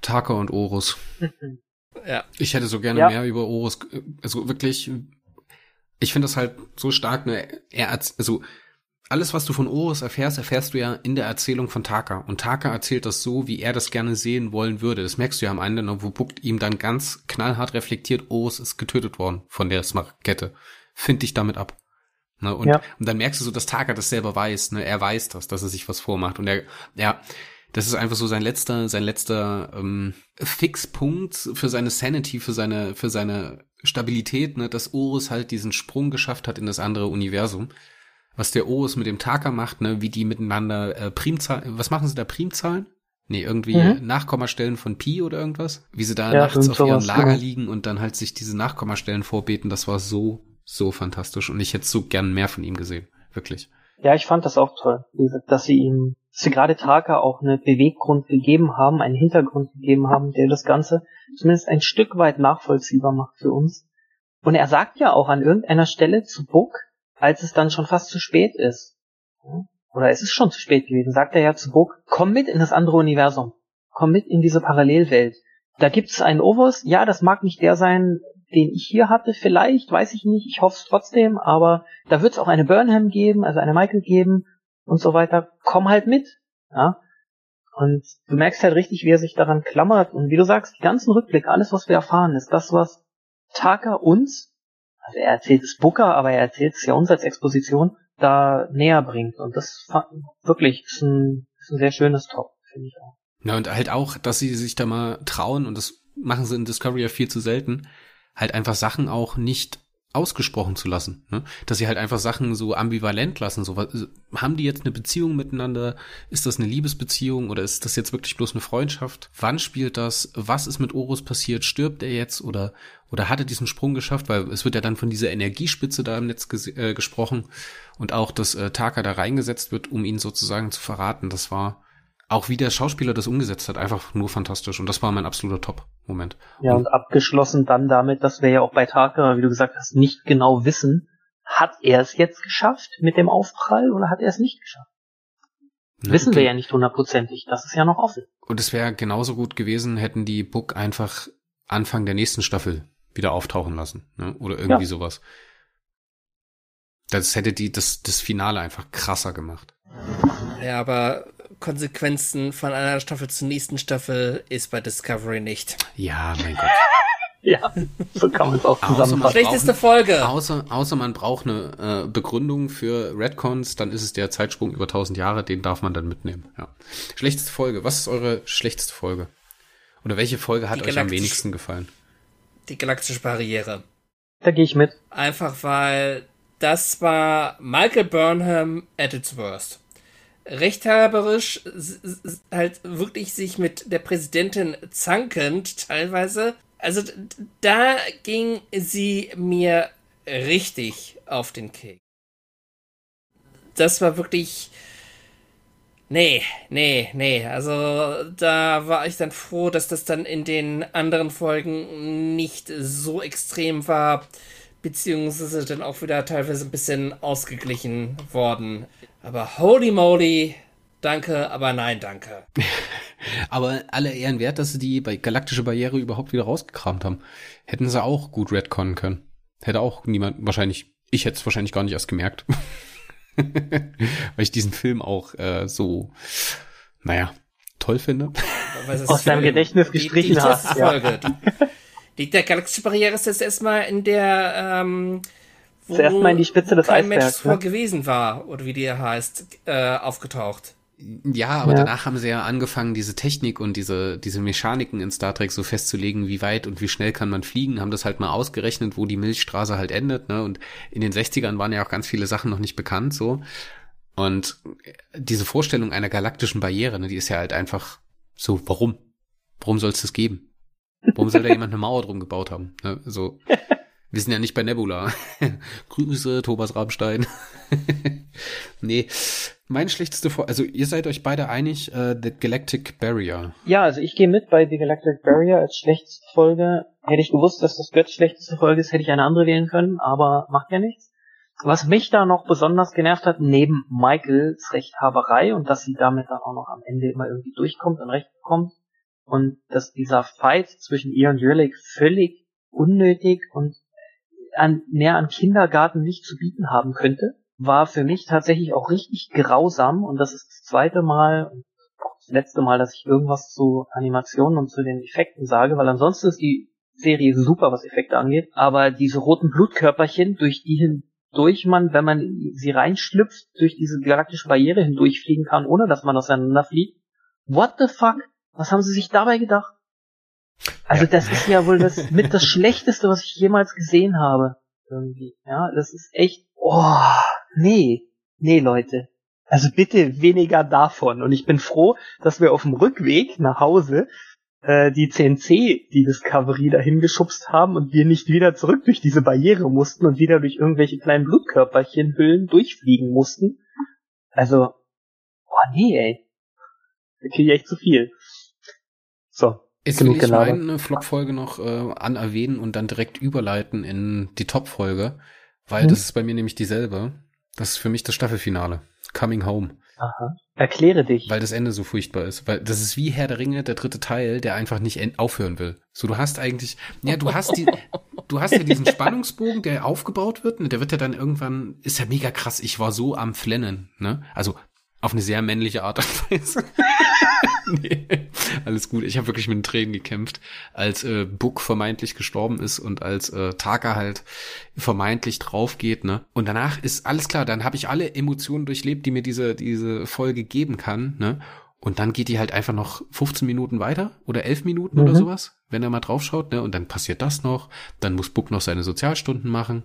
[SPEAKER 1] Taka und Orus.
[SPEAKER 3] Ja.
[SPEAKER 1] Ich hätte so gerne
[SPEAKER 2] Ja.
[SPEAKER 1] mehr über Orus, äh, also wirklich, ich finde das halt so stark, ne, er, also, alles, was du von Orus erfährst, erfährst du ja in der Erzählung von Taka. Und Taka erzählt das so, wie er das gerne sehen wollen würde. Das merkst du ja am Ende, ne, wo Buck ihm dann ganz knallhart reflektiert, Orus ist getötet worden von der Smaragdkette. Find dich damit ab. Ne, und,
[SPEAKER 2] Ja.
[SPEAKER 1] und dann merkst du so, dass Taka das selber weiß. Ne, er weiß das, dass er sich was vormacht. Und er, ja, das ist einfach so sein letzter, sein letzter ähm, Fixpunkt für seine Sanity, für seine, für seine Stabilität, ne, dass Orus halt diesen Sprung geschafft hat in das andere Universum. Was der Orus mit dem Taka macht, ne, wie die miteinander äh, Primzahlen, was machen sie da, Primzahlen? Nee, irgendwie
[SPEAKER 2] Mhm.
[SPEAKER 1] Nachkommastellen von Pi oder irgendwas? Wie sie da
[SPEAKER 2] Ja,
[SPEAKER 1] nachts auf
[SPEAKER 2] sowas,
[SPEAKER 1] Lager
[SPEAKER 2] genau.
[SPEAKER 1] liegen und dann halt sich diese Nachkommastellen vorbeten, das war so, so fantastisch. Und ich hätte so gern mehr von ihm gesehen. Wirklich.
[SPEAKER 2] Ja, ich fand das auch toll, dass sie ihm, dass gerade Taka auch einen Beweggrund gegeben haben, einen Hintergrund gegeben haben, der das Ganze zumindest ein Stück weit nachvollziehbar macht für uns. Und er sagt ja auch an irgendeiner Stelle zu Book, als es dann schon fast zu spät ist, oder es ist schon zu spät gewesen, sagt er ja zu Book, komm mit in das andere Universum, komm mit in diese Parallelwelt. Da gibt's einen Overs, ja, das mag nicht der sein, den ich hier hatte, vielleicht, weiß ich nicht, ich hoffe es trotzdem, aber da wird es auch eine Burnham geben, also eine Michael geben und so weiter. Komm halt mit. Ja. Und du merkst halt richtig, wie er sich daran klammert. Und wie du sagst, die ganzen Rückblicke, alles, was wir erfahren, ist das, was Taka uns, also er erzählt es Booker, aber er erzählt es ja uns als Exposition, da näher bringt. Und das wirklich ist ein, ist ein sehr schönes Top, finde ich auch.
[SPEAKER 1] Ja, und halt auch, dass sie sich da mal trauen, und das machen sie in Discovery ja viel zu selten, halt einfach Sachen auch nicht ausgesprochen zu lassen. Ne? Dass sie halt einfach Sachen so ambivalent lassen. So, was, haben die jetzt eine Beziehung miteinander? Ist das eine Liebesbeziehung oder ist das jetzt wirklich bloß eine Freundschaft? Wann spielt das? Was ist mit Orus passiert? Stirbt er jetzt oder, oder hat er diesen Sprung geschafft? Weil es wird ja dann von dieser Energiespitze da im Netz ges äh, gesprochen und auch, dass äh, Taka da reingesetzt wird, um ihn sozusagen zu verraten. Das war auch wie der Schauspieler das umgesetzt hat, einfach nur fantastisch. Und das war mein absoluter Top-Moment.
[SPEAKER 2] Ja, und abgeschlossen dann damit, dass wir ja auch bei Taka, wie du gesagt hast, nicht genau wissen, hat er es jetzt geschafft mit dem Aufprall oder hat er es nicht geschafft?
[SPEAKER 1] Ne,
[SPEAKER 2] Wissen
[SPEAKER 1] okay.
[SPEAKER 2] wir ja nicht hundertprozentig. Das ist ja noch offen.
[SPEAKER 1] Und es wäre genauso gut gewesen, hätten die Book einfach Anfang der nächsten Staffel wieder auftauchen lassen. Ne? Oder irgendwie
[SPEAKER 2] Ja.
[SPEAKER 1] sowas. Das hätte die, das, das Finale einfach krasser gemacht.
[SPEAKER 3] Ja, aber Konsequenzen von einer Staffel zur nächsten Staffel ist bei Discovery nicht.
[SPEAKER 1] Ja, mein Gott.
[SPEAKER 2] Ja, so kann man es auch zusammenfassen.
[SPEAKER 3] Schlechteste Folge.
[SPEAKER 1] Außer, außer man braucht eine äh, Begründung für Redcons, dann ist es der Zeitsprung über 1000 Jahre, den darf man dann mitnehmen. Ja. Schlechteste Folge. Was ist eure schlechteste Folge? Oder welche Folge hat euch am wenigsten gefallen?
[SPEAKER 3] Die galaktische Barriere.
[SPEAKER 2] Da gehe ich mit.
[SPEAKER 3] Einfach weil das war Michael Burnham at its worst. Rechthaberisch, halt wirklich sich mit der Präsidentin zankend teilweise. Also da ging sie mir richtig auf den Keks. Das war wirklich. Nee, nee, nee. Also da war ich dann froh, dass das dann in den anderen Folgen nicht so extrem war, beziehungsweise dann auch wieder teilweise ein bisschen ausgeglichen worden. Aber holy moly, danke, aber nein, danke.
[SPEAKER 1] Aber alle Ehren wert, dass sie die bei Galaktische Barriere überhaupt wieder rausgekramt haben. Hätten sie auch gut retconnen können. Hätte auch niemand, wahrscheinlich, ich hätte es wahrscheinlich gar nicht erst gemerkt. Weil ich diesen Film auch äh, so, naja, toll finde.
[SPEAKER 2] Aus deinem Gedächtnis gestrichen
[SPEAKER 3] die, die
[SPEAKER 2] hast, ja.
[SPEAKER 3] Folge. Die, die, der galaktische Barriere ist jetzt erstmal in der, ähm,
[SPEAKER 2] Zuerst mal in die Spitze des
[SPEAKER 3] kein Mensch
[SPEAKER 2] Eisbergs,
[SPEAKER 3] vor
[SPEAKER 2] ne?
[SPEAKER 3] gewesen war, oder wie die heißt, äh, aufgetaucht.
[SPEAKER 1] Ja, aber
[SPEAKER 2] Ja.
[SPEAKER 1] danach haben sie ja angefangen, diese Technik und diese, diese Mechaniken in Star Trek so festzulegen, wie weit und wie schnell kann man fliegen, haben das halt mal ausgerechnet, wo die Milchstraße halt endet, ne? Und in den 60ern waren ja auch ganz viele Sachen noch nicht bekannt, so. Und diese Vorstellung einer galaktischen Barriere, ne, die ist ja halt einfach so, warum? Warum soll es das geben? Warum soll da jemand eine Mauer drum gebaut haben? Ne? So. Wir sind ja nicht bei Nebula. Grüße, Thomas Rabenstein. nee, meine schlechteste Folge, also ihr seid euch beide einig, äh, The Galactic Barrier.
[SPEAKER 2] Ja, also ich gehe mit bei The Galactic Barrier als schlechteste Folge. Hätte ich gewusst, dass das Götz schlechteste Folge ist, hätte ich eine andere wählen können, aber macht ja nichts. Was mich da noch besonders genervt hat, neben Michaels Rechthaberei und dass sie damit dann auch noch am Ende immer irgendwie durchkommt und recht bekommt und dass dieser Fight zwischen ihr und Jurlik völlig unnötig und an, mehr an Kindergarten nicht zu bieten haben könnte, war für mich tatsächlich auch richtig grausam und das ist das zweite Mal und auch das letzte Mal, dass ich irgendwas zu Animationen und zu den Effekten sage, weil ansonsten ist die Serie super, was Effekte angeht, aber diese roten Blutkörperchen, durch die hindurch man, wenn man sie reinschlüpft, durch diese galaktische Barriere hindurchfliegen kann, ohne dass man auseinanderfliegt. What the fuck? Was haben sie sich dabei gedacht? Also
[SPEAKER 1] Ja.
[SPEAKER 2] das ist ja wohl das mit das Schlechteste, was ich jemals gesehen habe. Irgendwie. Ja, das ist echt. Oh, nee. Nee, Leute. Also bitte weniger davon. Und ich bin froh, dass wir auf dem Rückweg nach Hause äh, die CNC, die Discovery dahin geschubst haben und wir nicht wieder zurück durch diese Barriere mussten und wieder durch irgendwelche kleinen Blutkörperchenhüllen durchfliegen mussten. Also, oh nee, ey. Da kriege ich echt zu viel.
[SPEAKER 1] Jetzt
[SPEAKER 2] Genug
[SPEAKER 1] will ich meine Flop-Folge noch äh, anerwähnen und dann direkt überleiten in die Top-Folge, weil
[SPEAKER 2] Mhm.
[SPEAKER 1] das ist bei mir nämlich dieselbe. Das ist für mich das Staffelfinale. Coming Home.
[SPEAKER 2] Aha. Erkläre dich.
[SPEAKER 1] Weil das Ende so furchtbar ist. Weil das ist wie Herr der Ringe, der dritte Teil, der einfach nicht aufhören will. So, du hast eigentlich, ja, du hast die, du hast ja diesen Spannungsbogen, der aufgebaut wird, ne, der wird ja dann irgendwann, ist ja mega krass. Ich war so am Flennen, ne? Also, auf eine sehr männliche Art und Weise. nee, alles gut. Ich habe wirklich mit den Tränen gekämpft, als äh, Book vermeintlich gestorben ist und als äh, Taka halt vermeintlich drauf geht, ne? Und danach ist alles klar, dann habe ich alle Emotionen durchlebt, die mir diese diese Folge geben kann, ne? Und dann geht die halt einfach noch 15 Minuten weiter oder 11 Minuten oder
[SPEAKER 2] Mhm.
[SPEAKER 1] sowas, wenn er mal draufschaut, ne? Und dann passiert das noch, dann muss Book noch seine Sozialstunden machen,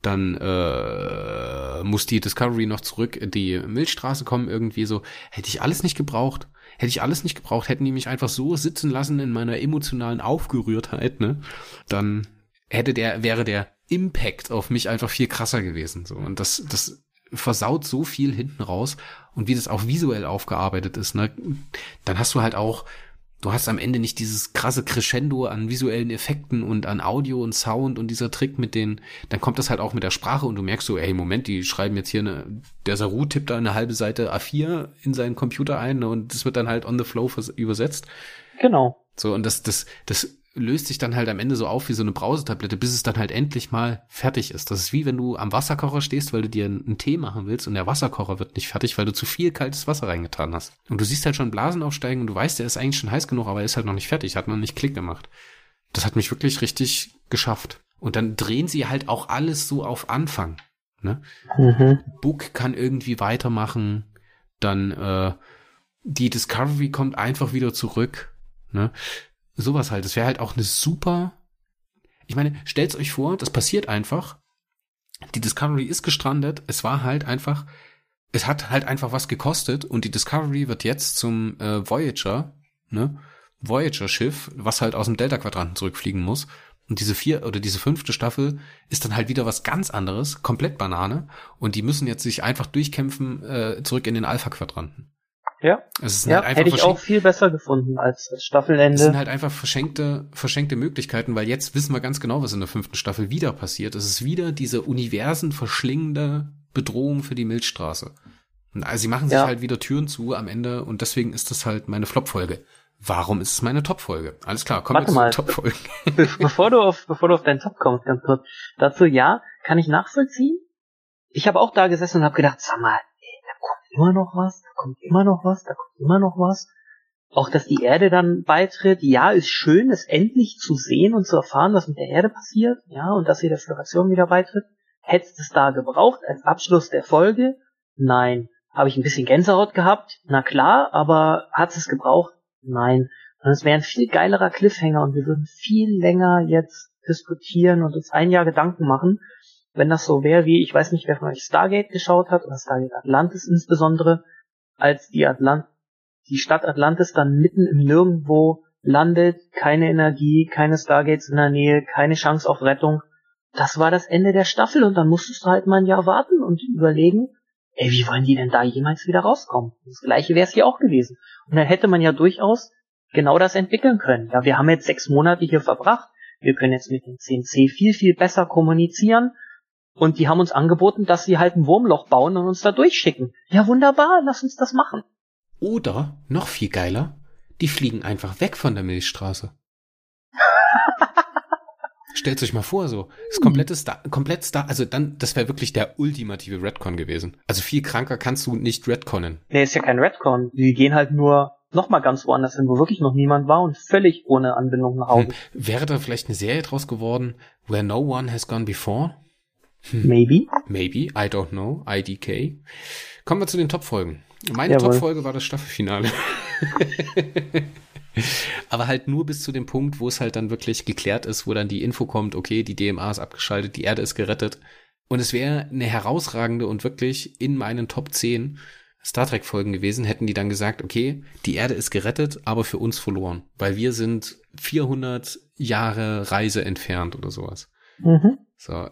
[SPEAKER 1] dann äh, muss die Discovery noch zurück in die Milchstraße kommen, irgendwie so. Hätte ich alles nicht gebraucht. Hätte ich alles nicht gebraucht, hätten die mich einfach so sitzen lassen in meiner emotionalen Aufgerührtheit, ne? Dann hätte der, wäre der Impact auf mich einfach viel krasser gewesen. So. Und das, das versaut so viel hinten raus. Und wie das auch visuell aufgearbeitet ist, ne? Dann hast du halt auch, du hast am Ende nicht dieses krasse Crescendo an visuellen Effekten und an Audio und Sound und dieser Trick mit den, dann kommt das halt auch mit der Sprache und du merkst so, ey, Moment, die schreiben jetzt hier eine, der Saru tippt da eine halbe Seite A4 in seinen Computer ein ne, und das wird dann halt on the flow übersetzt.
[SPEAKER 2] Genau.
[SPEAKER 1] So, und das, das, das löst sich dann halt am Ende so auf wie so eine Brausetablette, bis es dann halt endlich mal fertig ist. Das ist wie wenn du am Wasserkocher stehst, weil du dir einen Tee machen willst und der Wasserkocher wird nicht fertig, weil du zu viel kaltes Wasser reingetan hast. Und du siehst halt schon Blasen aufsteigen und du weißt, der ist eigentlich schon heiß genug, aber er ist halt noch nicht fertig, hat noch nicht Klick gemacht. Das hat mich wirklich richtig geschafft. Und dann drehen sie halt auch alles so auf Anfang. Ne? Mhm. Book kann irgendwie weitermachen, dann äh, die Discovery kommt einfach wieder zurück. Ne? Sowas halt. Das wäre halt auch eine super. Ich meine, stellt's euch vor, das passiert einfach. Die Discovery ist gestrandet. Es war halt einfach, es hat halt einfach was gekostet und die Discovery wird jetzt zum äh, Voyager, ne? Voyager-Schiff, was halt aus dem Delta-Quadranten zurückfliegen muss. Und diese vier oder diese fünfte Staffel ist dann halt wieder was ganz anderes, komplett Banane. Und die müssen jetzt sich einfach durchkämpfen äh, zurück in den Alpha-Quadranten.
[SPEAKER 2] Ja, es ja halt hätte ich auch viel besser gefunden als das Staffelende. Es
[SPEAKER 1] sind halt einfach verschenkte, verschenkte Möglichkeiten, weil jetzt wissen wir ganz genau, was in der fünften Staffel wieder passiert. Es ist wieder diese Universen verschlingende Bedrohung für die Milchstraße. Und also sie machen sich ja. halt wieder Türen zu am Ende und deswegen ist das halt meine Flop-Folge. Warum ist es meine Top-Folge? Alles klar, kommen
[SPEAKER 2] wir zu Top-Folgen. Be bevor du auf, bevor du auf deinen Top kommst, ganz kurz. Dazu, ja, kann ich nachvollziehen. Ich habe auch da gesessen und habe gedacht, sag mal, immer noch was, da kommt immer noch was, da kommt immer noch was. Auch, dass die Erde dann beitritt, ja, ist schön, es endlich zu sehen und zu erfahren, was mit der Erde passiert, ja, und dass sie der Föderation wieder beitritt. Hättest es da gebraucht als Abschluss der Folge? Nein. Habe ich ein bisschen Gänsehaut gehabt? Na klar, aber hat es gebraucht? Nein. Und es wäre ein viel geilerer Cliffhanger und wir würden viel länger jetzt diskutieren und uns ein Jahr Gedanken machen, wenn das so wäre wie, ich weiß nicht, wer von euch Stargate geschaut hat, oder Stargate Atlantis insbesondere, als die Atlant die Stadt Atlantis dann mitten im Nirgendwo landet, keine Energie, keine Stargates in der Nähe, keine Chance auf Rettung. Das war das Ende der Staffel und dann musstest du halt mal ein Jahr warten und überlegen, ey, wie wollen die denn da jemals wieder rauskommen? Das gleiche wäre es hier auch gewesen. Und dann hätte man ja durchaus genau das entwickeln können. Ja, wir haben jetzt sechs Monate hier verbracht. Wir können jetzt mit dem CNC viel, viel besser kommunizieren. Und die haben uns angeboten, dass sie halt ein Wurmloch bauen und uns da durchschicken. Ja, wunderbar, lass uns das machen.
[SPEAKER 1] Oder, noch viel geiler, die fliegen einfach weg von der Milchstraße. Stellt euch mal vor, so. Das komplette Star, komplett Star, also dann, das wäre wirklich der ultimative Redcon gewesen. Also viel kranker kannst du nicht Redconnen.
[SPEAKER 2] Nee, ist ja kein Redcon. Die gehen halt nur nochmal ganz woanders hin, wo wirklich noch niemand war und völlig ohne Anbindung nach Hause. Hm.
[SPEAKER 1] Wäre da vielleicht eine Serie draus geworden, Where No One Has Gone Before?
[SPEAKER 2] Hm. Maybe.
[SPEAKER 1] Maybe, I don't know, IDK. Kommen wir zu den Top-Folgen. Meine Top-Folge war das Staffelfinale. Aber halt nur bis zu dem Punkt, wo es halt dann wirklich geklärt ist, wo dann die Info kommt, okay, die DMA ist abgeschaltet, die Erde ist gerettet. Und es wäre eine herausragende und wirklich in meinen Top 10 Star Trek Folgen gewesen, hätten die dann gesagt, okay, die Erde ist gerettet, aber für uns verloren, weil wir sind 400 Jahre Reise entfernt oder sowas. Mhm. So,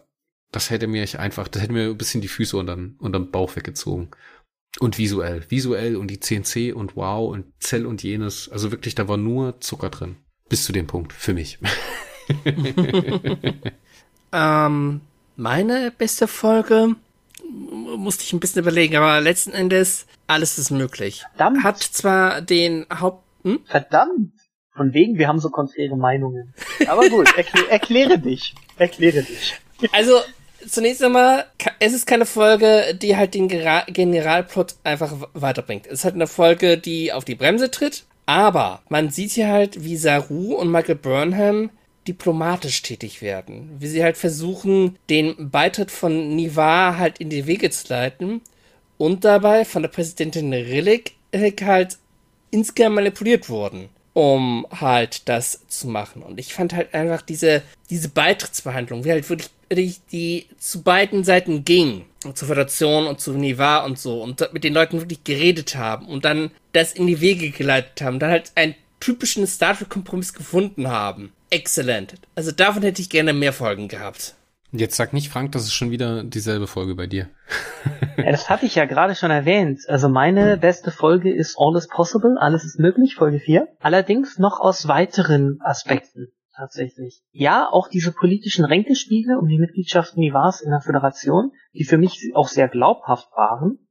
[SPEAKER 1] das hätte mir einfach, das hätte mir ein bisschen die Füße unter, den Bauch weggezogen. Und visuell. Visuell und die CNC und wow und Zell und jenes. Also wirklich, da war nur Zucker drin. Bis zu dem Punkt. Für mich.
[SPEAKER 3] ähm, meine beste Folge musste ich ein bisschen überlegen, aber letzten Endes alles ist möglich. Verdammt. Hat zwar den Haupt... Hm?
[SPEAKER 2] Verdammt. Von wegen, wir haben so konträre Meinungen. Aber gut, erklä erkläre dich. Erkläre dich.
[SPEAKER 3] Also, zunächst einmal, es ist keine Folge, die halt den Generalplot einfach weiterbringt. Es ist halt eine Folge, die auf die Bremse tritt. Aber man sieht hier halt, wie Saru und Michael Burnham diplomatisch tätig werden. Wie sie halt versuchen, den Beitritt von Nivar halt in die Wege zu leiten und dabei von der Präsidentin Rillick halt insgesamt manipuliert wurden um halt das zu machen. Und ich fand halt einfach diese, diese Beitrittsbehandlung, wie halt wirklich, die zu beiden Seiten ging. Zur Föderation und zu Niva und so. Und mit den Leuten wirklich geredet haben und dann das in die Wege geleitet haben. Dann halt einen typischen Star Trek-Kompromiss gefunden haben. Exzellent. Also davon hätte ich gerne mehr Folgen gehabt.
[SPEAKER 1] Jetzt sag nicht, Frank, das ist schon wieder dieselbe Folge bei dir.
[SPEAKER 2] ja, das hatte ich ja gerade schon erwähnt. Also meine beste Folge ist All is Possible, alles ist möglich, Folge 4. Allerdings noch aus weiteren Aspekten tatsächlich. Ja, auch diese politischen Ränkespiele um die Mitgliedschaften wie war in der Föderation, die für mich auch sehr glaubhaft waren.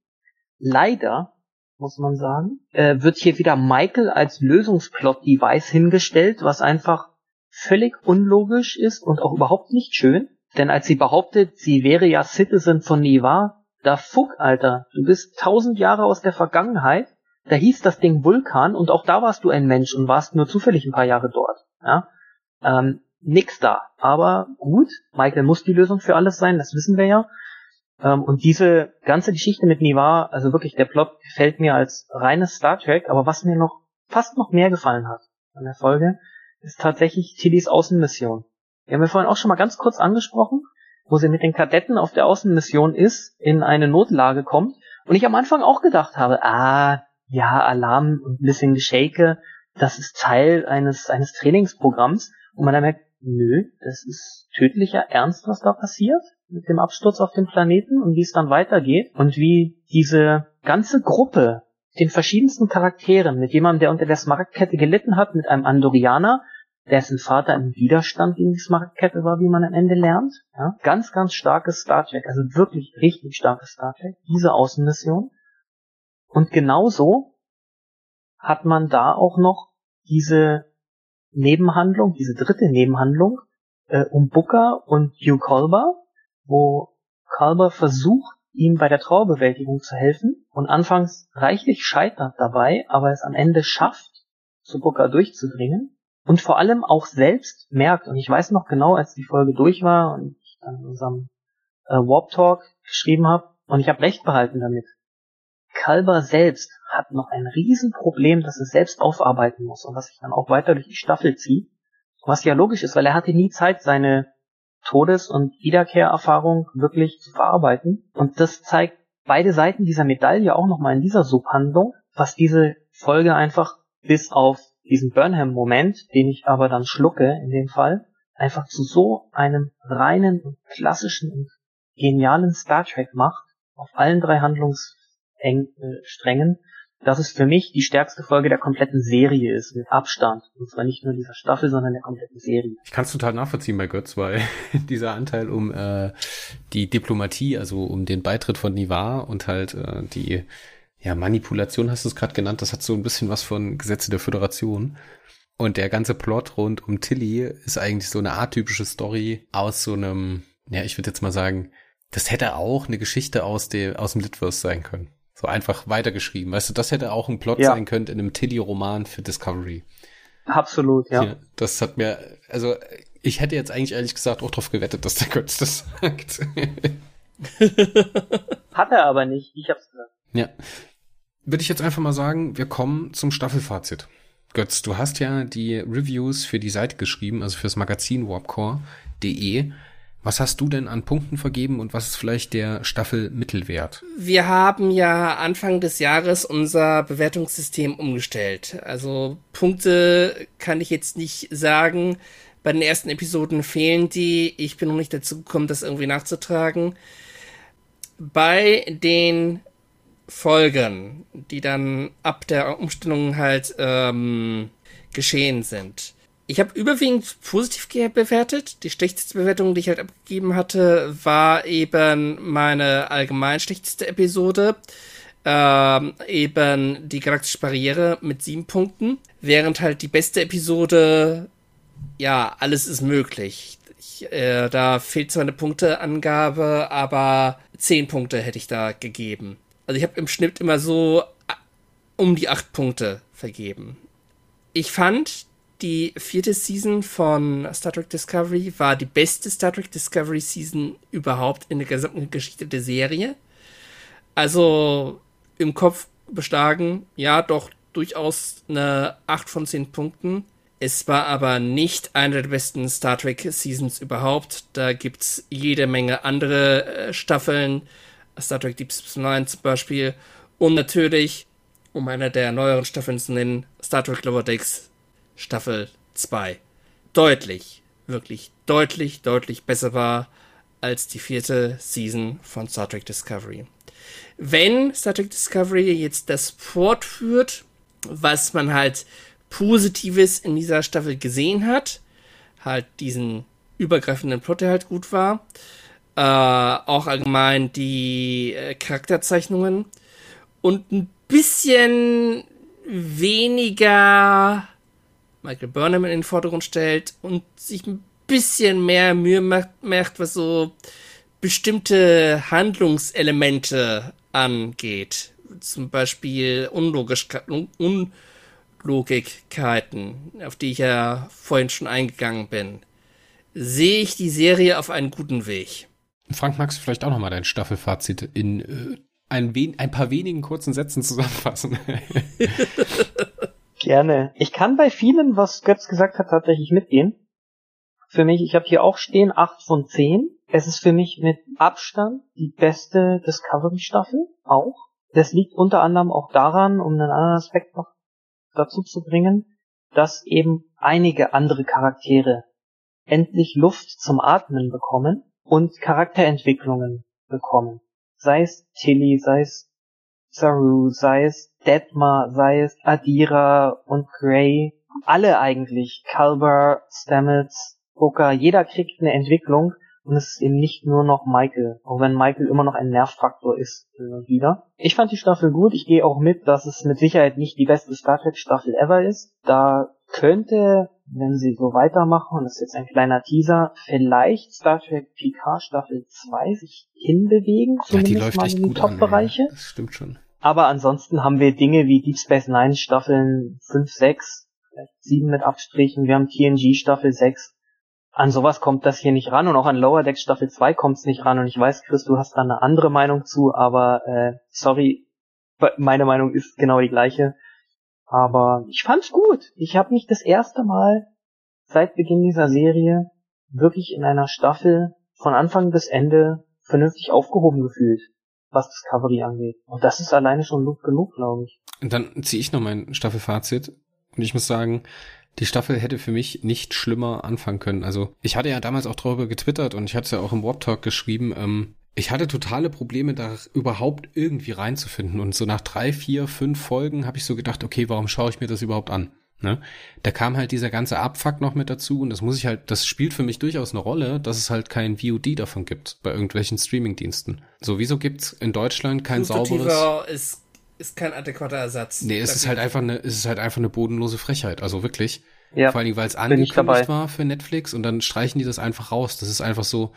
[SPEAKER 2] Leider, muss man sagen, äh, wird hier wieder Michael als Lösungsplot-Device hingestellt, was einfach völlig unlogisch ist und auch überhaupt nicht schön. Denn als sie behauptet, sie wäre ja Citizen von Niva, da fuck, Alter, du bist tausend Jahre aus der Vergangenheit, da hieß das Ding Vulkan und auch da warst du ein Mensch und warst nur zufällig ein paar Jahre dort. Ja? Ähm, nix da. Aber gut, Michael muss die Lösung für alles sein, das wissen wir ja. Ähm, und diese ganze Geschichte mit Niva, also wirklich der Plot gefällt mir als reines Star Trek, aber was mir noch fast noch mehr gefallen hat an der Folge, ist tatsächlich Tillys Außenmission. Wir haben ja vorhin auch schon mal ganz kurz angesprochen, wo sie mit den Kadetten auf der Außenmission ist, in eine Notlage kommt. Und ich am Anfang auch gedacht habe, ah, ja, Alarm und ein bisschen Geschäke, das ist Teil eines, eines Trainingsprogramms. Und man dann merkt, nö, das ist tödlicher Ernst, was da passiert mit dem Absturz auf den Planeten und wie es dann weitergeht und wie diese ganze Gruppe den verschiedensten Charakteren, mit jemandem, der unter der Smaragdkette gelitten hat, mit einem Andorianer, dessen Vater im Widerstand gegen die Smaragdkette war, wie man am Ende lernt. Ja? Ganz, ganz starkes Star Trek, also wirklich richtig starkes Star Trek, diese Außenmission. Und genauso hat man da auch noch diese Nebenhandlung, diese dritte Nebenhandlung äh, um Booker und Hugh Colber, wo Colber versucht, ihm bei der Trauerbewältigung zu helfen und anfangs reichlich scheitert dabei, aber es am Ende schafft, zu Booker durchzudringen und vor allem auch selbst merkt, und ich weiß noch genau, als die Folge durch war und ich dann in unserem äh, Warp Talk geschrieben habe, und ich habe recht behalten damit. Kalber selbst hat noch ein Riesenproblem, das er selbst aufarbeiten muss und was sich dann auch weiter durch die Staffel zieht. Was ja logisch ist, weil er hatte nie Zeit, seine Todes- und Wiederkehrerfahrung wirklich zu verarbeiten. Und das zeigt beide Seiten dieser Medaille auch nochmal in dieser Subhandlung, was diese Folge einfach bis auf diesen Burnham-Moment, den ich aber dann schlucke in dem Fall, einfach zu so einem reinen und klassischen und genialen Star Trek macht, auf allen drei Handlungssträngen, dass es für mich die stärkste Folge der kompletten Serie ist, mit Abstand. Und zwar nicht nur dieser Staffel, sondern der kompletten Serie.
[SPEAKER 1] Ich kann es total nachvollziehen bei Götz, weil dieser Anteil um äh, die Diplomatie, also um den Beitritt von Nivar und halt äh, die ja, Manipulation hast du es gerade genannt, das hat so ein bisschen was von Gesetze der Föderation. Und der ganze Plot rund um Tilly ist eigentlich so eine atypische Story aus so einem, ja, ich würde jetzt mal sagen, das hätte auch eine Geschichte aus dem, aus dem Litverse sein können. So einfach weitergeschrieben. Weißt du, das hätte auch ein Plot ja. sein können in einem Tilly-Roman für Discovery.
[SPEAKER 2] Absolut, ja.
[SPEAKER 1] ja. Das hat mir, also ich hätte jetzt eigentlich ehrlich gesagt auch drauf gewettet, dass der Götz das sagt.
[SPEAKER 2] hat er aber nicht, ich hab's gesagt.
[SPEAKER 1] Ja. Würde ich jetzt einfach mal sagen, wir kommen zum Staffelfazit. Götz, du hast ja die Reviews für die Seite geschrieben, also fürs Magazin warpcore.de. Was hast du denn an Punkten vergeben und was ist vielleicht der Staffel-Mittelwert?
[SPEAKER 3] Wir haben ja Anfang des Jahres unser Bewertungssystem umgestellt. Also Punkte kann ich jetzt nicht sagen. Bei den ersten Episoden fehlen die. Ich bin noch nicht dazu gekommen, das irgendwie nachzutragen. Bei den Folgen, die dann ab der Umstellung halt ähm, geschehen sind, ich habe überwiegend positiv bewertet. Die schlechteste Bewertung, die ich halt abgegeben hatte, war eben meine allgemein schlechteste Episode. Ähm, eben die galaktische Barriere mit sieben Punkten. Während halt die beste Episode, ja, alles ist möglich. Ich, äh, da fehlt zwar eine Punkteangabe, aber zehn Punkte hätte ich da gegeben. Also ich habe im Schnitt immer so äh, um die acht Punkte vergeben. Ich fand, die vierte Season von Star Trek Discovery war die beste Star Trek Discovery Season überhaupt in der gesamten Geschichte der Serie. Also im Kopf beschlagen, ja, doch durchaus eine 8 von 10 Punkten. Es war aber nicht eine der besten Star Trek Seasons überhaupt. Da gibt's jede Menge andere äh, Staffeln. Star Trek Deep Space Nine zum Beispiel. Und natürlich, um eine der neueren Staffeln zu nennen, Star Trek Lower Decks Staffel 2 deutlich, wirklich deutlich, deutlich besser war als die vierte Season von Star Trek Discovery. Wenn Star Trek Discovery jetzt das fortführt, was man halt Positives in dieser Staffel gesehen hat, halt diesen übergreifenden Plot, der halt gut war, äh, auch allgemein die äh, Charakterzeichnungen und ein bisschen weniger Michael Burnham in den Vordergrund stellt und sich ein bisschen mehr Mühe macht, macht was so bestimmte Handlungselemente angeht. Zum Beispiel Unlogikkeiten, auf die ich ja vorhin schon eingegangen bin. Sehe ich die Serie auf einen guten Weg.
[SPEAKER 1] Frank, magst du vielleicht auch nochmal dein Staffelfazit in äh, ein, ein paar wenigen kurzen Sätzen zusammenfassen?
[SPEAKER 2] Gerne. Ich kann bei vielem, was Götz gesagt hat, tatsächlich mitgehen. Für mich, ich habe hier auch stehen, 8 von 10. Es ist für mich mit Abstand die beste Discovery-Staffel auch. Das liegt unter anderem auch daran, um einen anderen Aspekt noch dazu zu bringen, dass eben einige andere Charaktere endlich Luft zum Atmen bekommen und Charakterentwicklungen bekommen. Sei es Tilly, sei es Saru, sei es Detmar, sei es Adira und Gray. Alle eigentlich. Calber, Stamets, Booker, jeder kriegt eine Entwicklung und es ist eben nicht nur noch Michael, auch wenn Michael immer noch ein Nervfaktor ist immer wieder. Ich fand die Staffel gut, ich gehe auch mit, dass es mit Sicherheit nicht die beste Star Trek Staffel ever ist. Da könnte, wenn sie so weitermachen, und das ist jetzt ein kleiner Teaser, vielleicht Star Trek PK Staffel 2 sich hinbewegen,
[SPEAKER 1] zumindest ja, die läuft mal in die
[SPEAKER 2] Top-Bereiche.
[SPEAKER 1] Das stimmt schon.
[SPEAKER 2] Aber ansonsten haben wir Dinge wie Deep Space Nine Staffeln 5, 6, 7 mit Abstrichen, wir haben TNG Staffel 6, an sowas kommt das hier nicht ran und auch an Lower Decks Staffel 2 kommt es nicht ran und ich weiß, Chris, du hast da eine andere Meinung zu, aber äh, sorry, meine Meinung ist genau die gleiche. Aber ich fand's gut. Ich habe mich das erste Mal seit Beginn dieser Serie wirklich in einer Staffel von Anfang bis Ende vernünftig aufgehoben gefühlt, was Discovery angeht. Und das ist alleine schon genug, glaube ich.
[SPEAKER 1] Und dann ziehe ich noch mein Staffelfazit. Und ich muss sagen, die Staffel hätte für mich nicht schlimmer anfangen können. Also ich hatte ja damals auch darüber getwittert und ich hatte es ja auch im Warp Talk geschrieben. Ähm, ich hatte totale Probleme, da überhaupt irgendwie reinzufinden. Und so nach drei, vier, fünf Folgen habe ich so gedacht, okay, warum schaue ich mir das überhaupt an? Ne? Da kam halt dieser ganze Abfuck noch mit dazu und das muss ich halt, das spielt für mich durchaus eine Rolle, dass es halt kein VOD davon gibt bei irgendwelchen Streamingdiensten. So, wieso gibt's in Deutschland kein sauberes...
[SPEAKER 3] Ist ist kein adäquater Ersatz.
[SPEAKER 1] Nee, es ist halt einfach eine, es ist halt einfach eine bodenlose Frechheit. Also wirklich. Ja, Vor allen Dingen, weil es angekündigt war für Netflix und dann streichen die das einfach raus. Das ist einfach so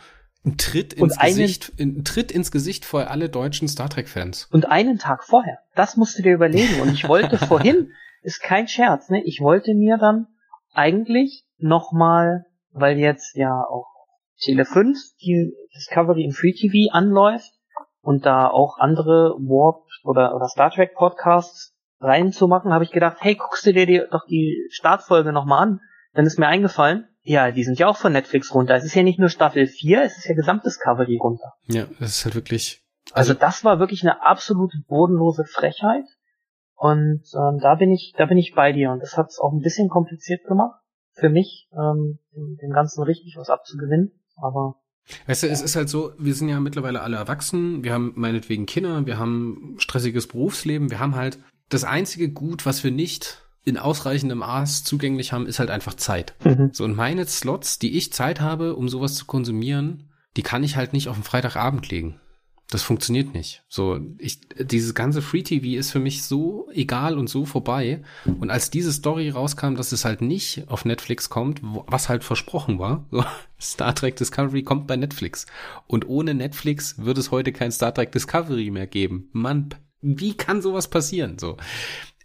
[SPEAKER 1] ein Tritt ins einen, Gesicht, ein Tritt ins Gesicht vor alle deutschen Star Trek Fans.
[SPEAKER 2] Und einen Tag vorher. Das musst du dir überlegen. Und ich wollte vorhin, ist kein Scherz, ne? Ich wollte mir dann eigentlich nochmal, weil jetzt ja auch Tele 5 die Discovery in Free TV anläuft, und da auch andere Warp oder, oder Star Trek Podcasts reinzumachen, habe ich gedacht, hey, guckst du dir die, doch die Startfolge nochmal an? Dann ist mir eingefallen, ja, die sind ja auch von Netflix runter. Es ist ja nicht nur Staffel 4, es ist ja Gesamtdiscovery runter.
[SPEAKER 1] Ja, das ist halt wirklich.
[SPEAKER 2] Also, also das war wirklich eine absolute bodenlose Frechheit. Und ähm, da bin ich, da bin ich bei dir. Und das hat es auch ein bisschen kompliziert gemacht für mich, ähm, dem Ganzen richtig was abzugewinnen. Aber
[SPEAKER 1] Weißt du, es ist halt so, wir sind ja mittlerweile alle erwachsen, wir haben meinetwegen Kinder, wir haben stressiges Berufsleben, wir haben halt das einzige Gut, was wir nicht in ausreichendem Maß zugänglich haben, ist halt einfach Zeit. Mhm. So, und meine Slots, die ich Zeit habe, um sowas zu konsumieren, die kann ich halt nicht auf den Freitagabend legen. Das funktioniert nicht. So, ich, dieses ganze Free TV ist für mich so egal und so vorbei. Und als diese Story rauskam, dass es halt nicht auf Netflix kommt, was halt versprochen war, so, Star Trek Discovery kommt bei Netflix. Und ohne Netflix würde es heute kein Star Trek Discovery mehr geben. Mann, wie kann sowas passieren? So.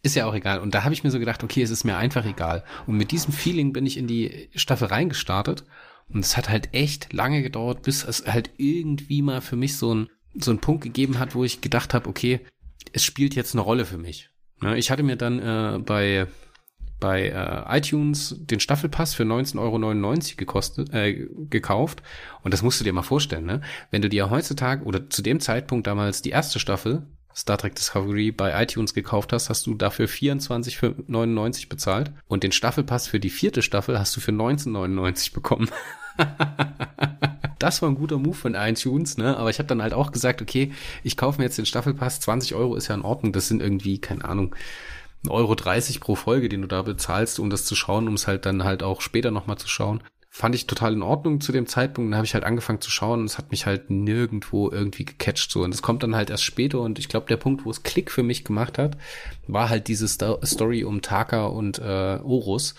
[SPEAKER 1] Ist ja auch egal. Und da habe ich mir so gedacht, okay, es ist mir einfach egal. Und mit diesem Feeling bin ich in die Staffel reingestartet. Und es hat halt echt lange gedauert, bis es halt irgendwie mal für mich so ein so einen Punkt gegeben hat, wo ich gedacht habe, okay, es spielt jetzt eine Rolle für mich. Ne, ich hatte mir dann äh, bei bei äh, iTunes den Staffelpass für 19,99 Euro gekostet, äh, gekauft. Und das musst du dir mal vorstellen, ne? Wenn du dir heutzutage oder zu dem Zeitpunkt damals die erste Staffel Star Trek Discovery bei iTunes gekauft hast, hast du dafür 24,99 bezahlt. Und den Staffelpass für die vierte Staffel hast du für 19,99 bekommen. das war ein guter Move von iTunes, ne? Aber ich habe dann halt auch gesagt, okay, ich kaufe mir jetzt den Staffelpass, 20 Euro ist ja in Ordnung, das sind irgendwie, keine Ahnung, Euro 30 pro Folge, den du da bezahlst, um das zu schauen, um es halt dann halt auch später nochmal zu schauen. Fand ich total in Ordnung zu dem Zeitpunkt. Dann habe ich halt angefangen zu schauen und es hat mich halt nirgendwo irgendwie gecatcht so. Und es kommt dann halt erst später und ich glaube, der Punkt, wo es Klick für mich gemacht hat, war halt diese Sto Story um Taka und äh, Orus.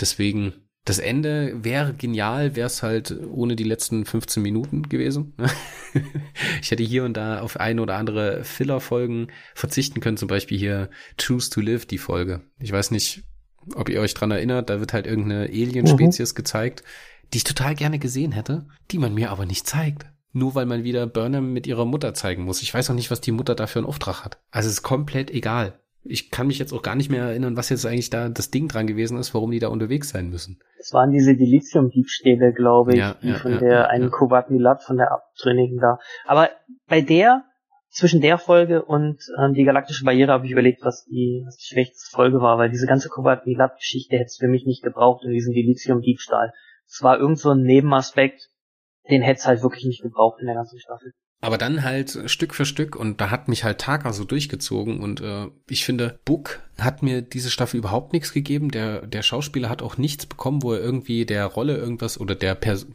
[SPEAKER 1] Deswegen das Ende wäre genial, wäre es halt ohne die letzten 15 Minuten gewesen. ich hätte hier und da auf ein oder andere Filler-Folgen verzichten können, zum Beispiel hier Choose to Live, die Folge. Ich weiß nicht, ob ihr euch dran erinnert, da wird halt irgendeine Alien-Spezies mhm. gezeigt, die ich total gerne gesehen hätte, die man mir aber nicht zeigt. Nur weil man wieder Burnham mit ihrer Mutter zeigen muss. Ich weiß auch nicht, was die Mutter da für einen Auftrag hat. Also es ist komplett egal. Ich kann mich jetzt auch gar nicht mehr erinnern, was jetzt eigentlich da das Ding dran gewesen ist, warum die da unterwegs sein müssen.
[SPEAKER 2] Das waren diese Delizium-Diebstähle, glaube ich, ja, die ja, von ja, der einen Kubat Milat von der Abtrünnigen da. Aber bei der zwischen der Folge und ähm, die galaktische Barriere habe ich überlegt, was die, was die schlechteste Folge war, weil diese ganze Kubat Milat-Geschichte hätte es für mich nicht gebraucht in diesem Delizium-Diebstahl. Es war irgend so ein Nebenaspekt, den hätte es halt wirklich nicht gebraucht in der ganzen Staffel.
[SPEAKER 1] Aber dann halt Stück für Stück und da hat mich halt Taka so durchgezogen und äh, ich finde, Book hat mir diese Staffel überhaupt nichts gegeben. Der, der Schauspieler hat auch nichts bekommen, wo er irgendwie der Rolle irgendwas oder der, Pers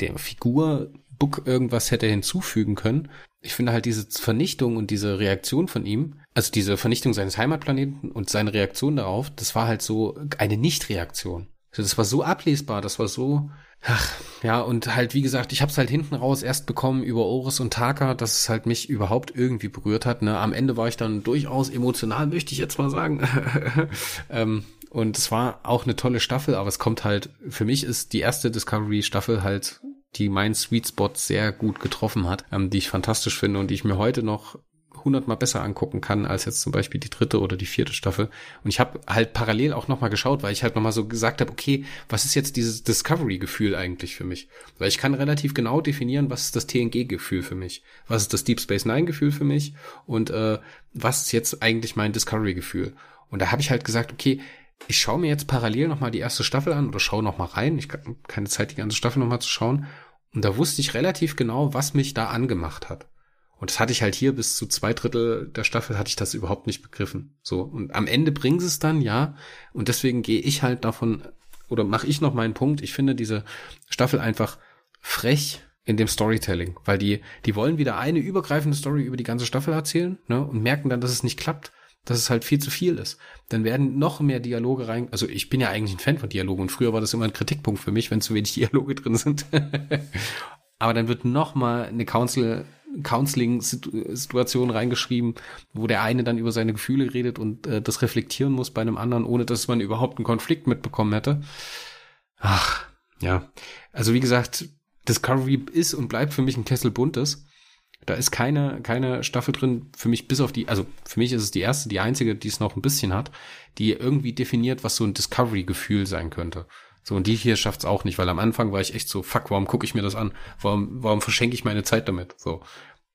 [SPEAKER 1] der Figur Book irgendwas hätte hinzufügen können. Ich finde halt diese Vernichtung und diese Reaktion von ihm, also diese Vernichtung seines Heimatplaneten und seine Reaktion darauf, das war halt so eine Nicht-Reaktion. Also das war so ablesbar, das war so Ach, ja, und halt, wie gesagt, ich hab's halt hinten raus erst bekommen über Oris und Taka, dass es halt mich überhaupt irgendwie berührt hat. Ne? Am Ende war ich dann durchaus emotional, möchte ich jetzt mal sagen. ähm, und es war auch eine tolle Staffel, aber es kommt halt, für mich ist die erste Discovery-Staffel halt, die meinen Sweet Spot sehr gut getroffen hat, ähm, die ich fantastisch finde und die ich mir heute noch hundertmal besser angucken kann als jetzt zum Beispiel die dritte oder die vierte Staffel. Und ich habe halt parallel auch nochmal geschaut, weil ich halt nochmal so gesagt habe, okay, was ist jetzt dieses Discovery-Gefühl eigentlich für mich? Weil ich kann relativ genau definieren, was ist das TNG-Gefühl für mich, was ist das Deep Space Nine-Gefühl für mich und äh, was ist jetzt eigentlich mein Discovery-Gefühl? Und da habe ich halt gesagt, okay, ich schaue mir jetzt parallel nochmal die erste Staffel an oder schaue nochmal rein. Ich habe keine Zeit, die ganze Staffel nochmal zu schauen. Und da wusste ich relativ genau, was mich da angemacht hat. Und das hatte ich halt hier bis zu zwei Drittel der Staffel hatte ich das überhaupt nicht begriffen. So. Und am Ende bringen sie es dann, ja. Und deswegen gehe ich halt davon, oder mache ich noch meinen Punkt. Ich finde diese Staffel einfach frech in dem Storytelling, weil die, die wollen wieder eine übergreifende Story über die ganze Staffel erzählen, ne, und merken dann, dass es nicht klappt, dass es halt viel zu viel ist. Dann werden noch mehr Dialoge rein, also ich bin ja eigentlich ein Fan von Dialogen und früher war das immer ein Kritikpunkt für mich, wenn zu wenig Dialoge drin sind. Aber dann wird noch mal eine Council Counseling-Situation reingeschrieben, wo der eine dann über seine Gefühle redet und äh, das reflektieren muss bei einem anderen, ohne dass man überhaupt einen Konflikt mitbekommen hätte. Ach, ja. Also wie gesagt, Discovery ist und bleibt für mich ein Kessel buntes. Da ist keine, keine Staffel drin, für mich bis auf die, also für mich ist es die erste, die einzige, die es noch ein bisschen hat, die irgendwie definiert, was so ein Discovery-Gefühl sein könnte. So, und die hier schafft's auch nicht, weil am Anfang war ich echt so, fuck, warum gucke ich mir das an? Warum, warum verschenke ich meine Zeit damit? So.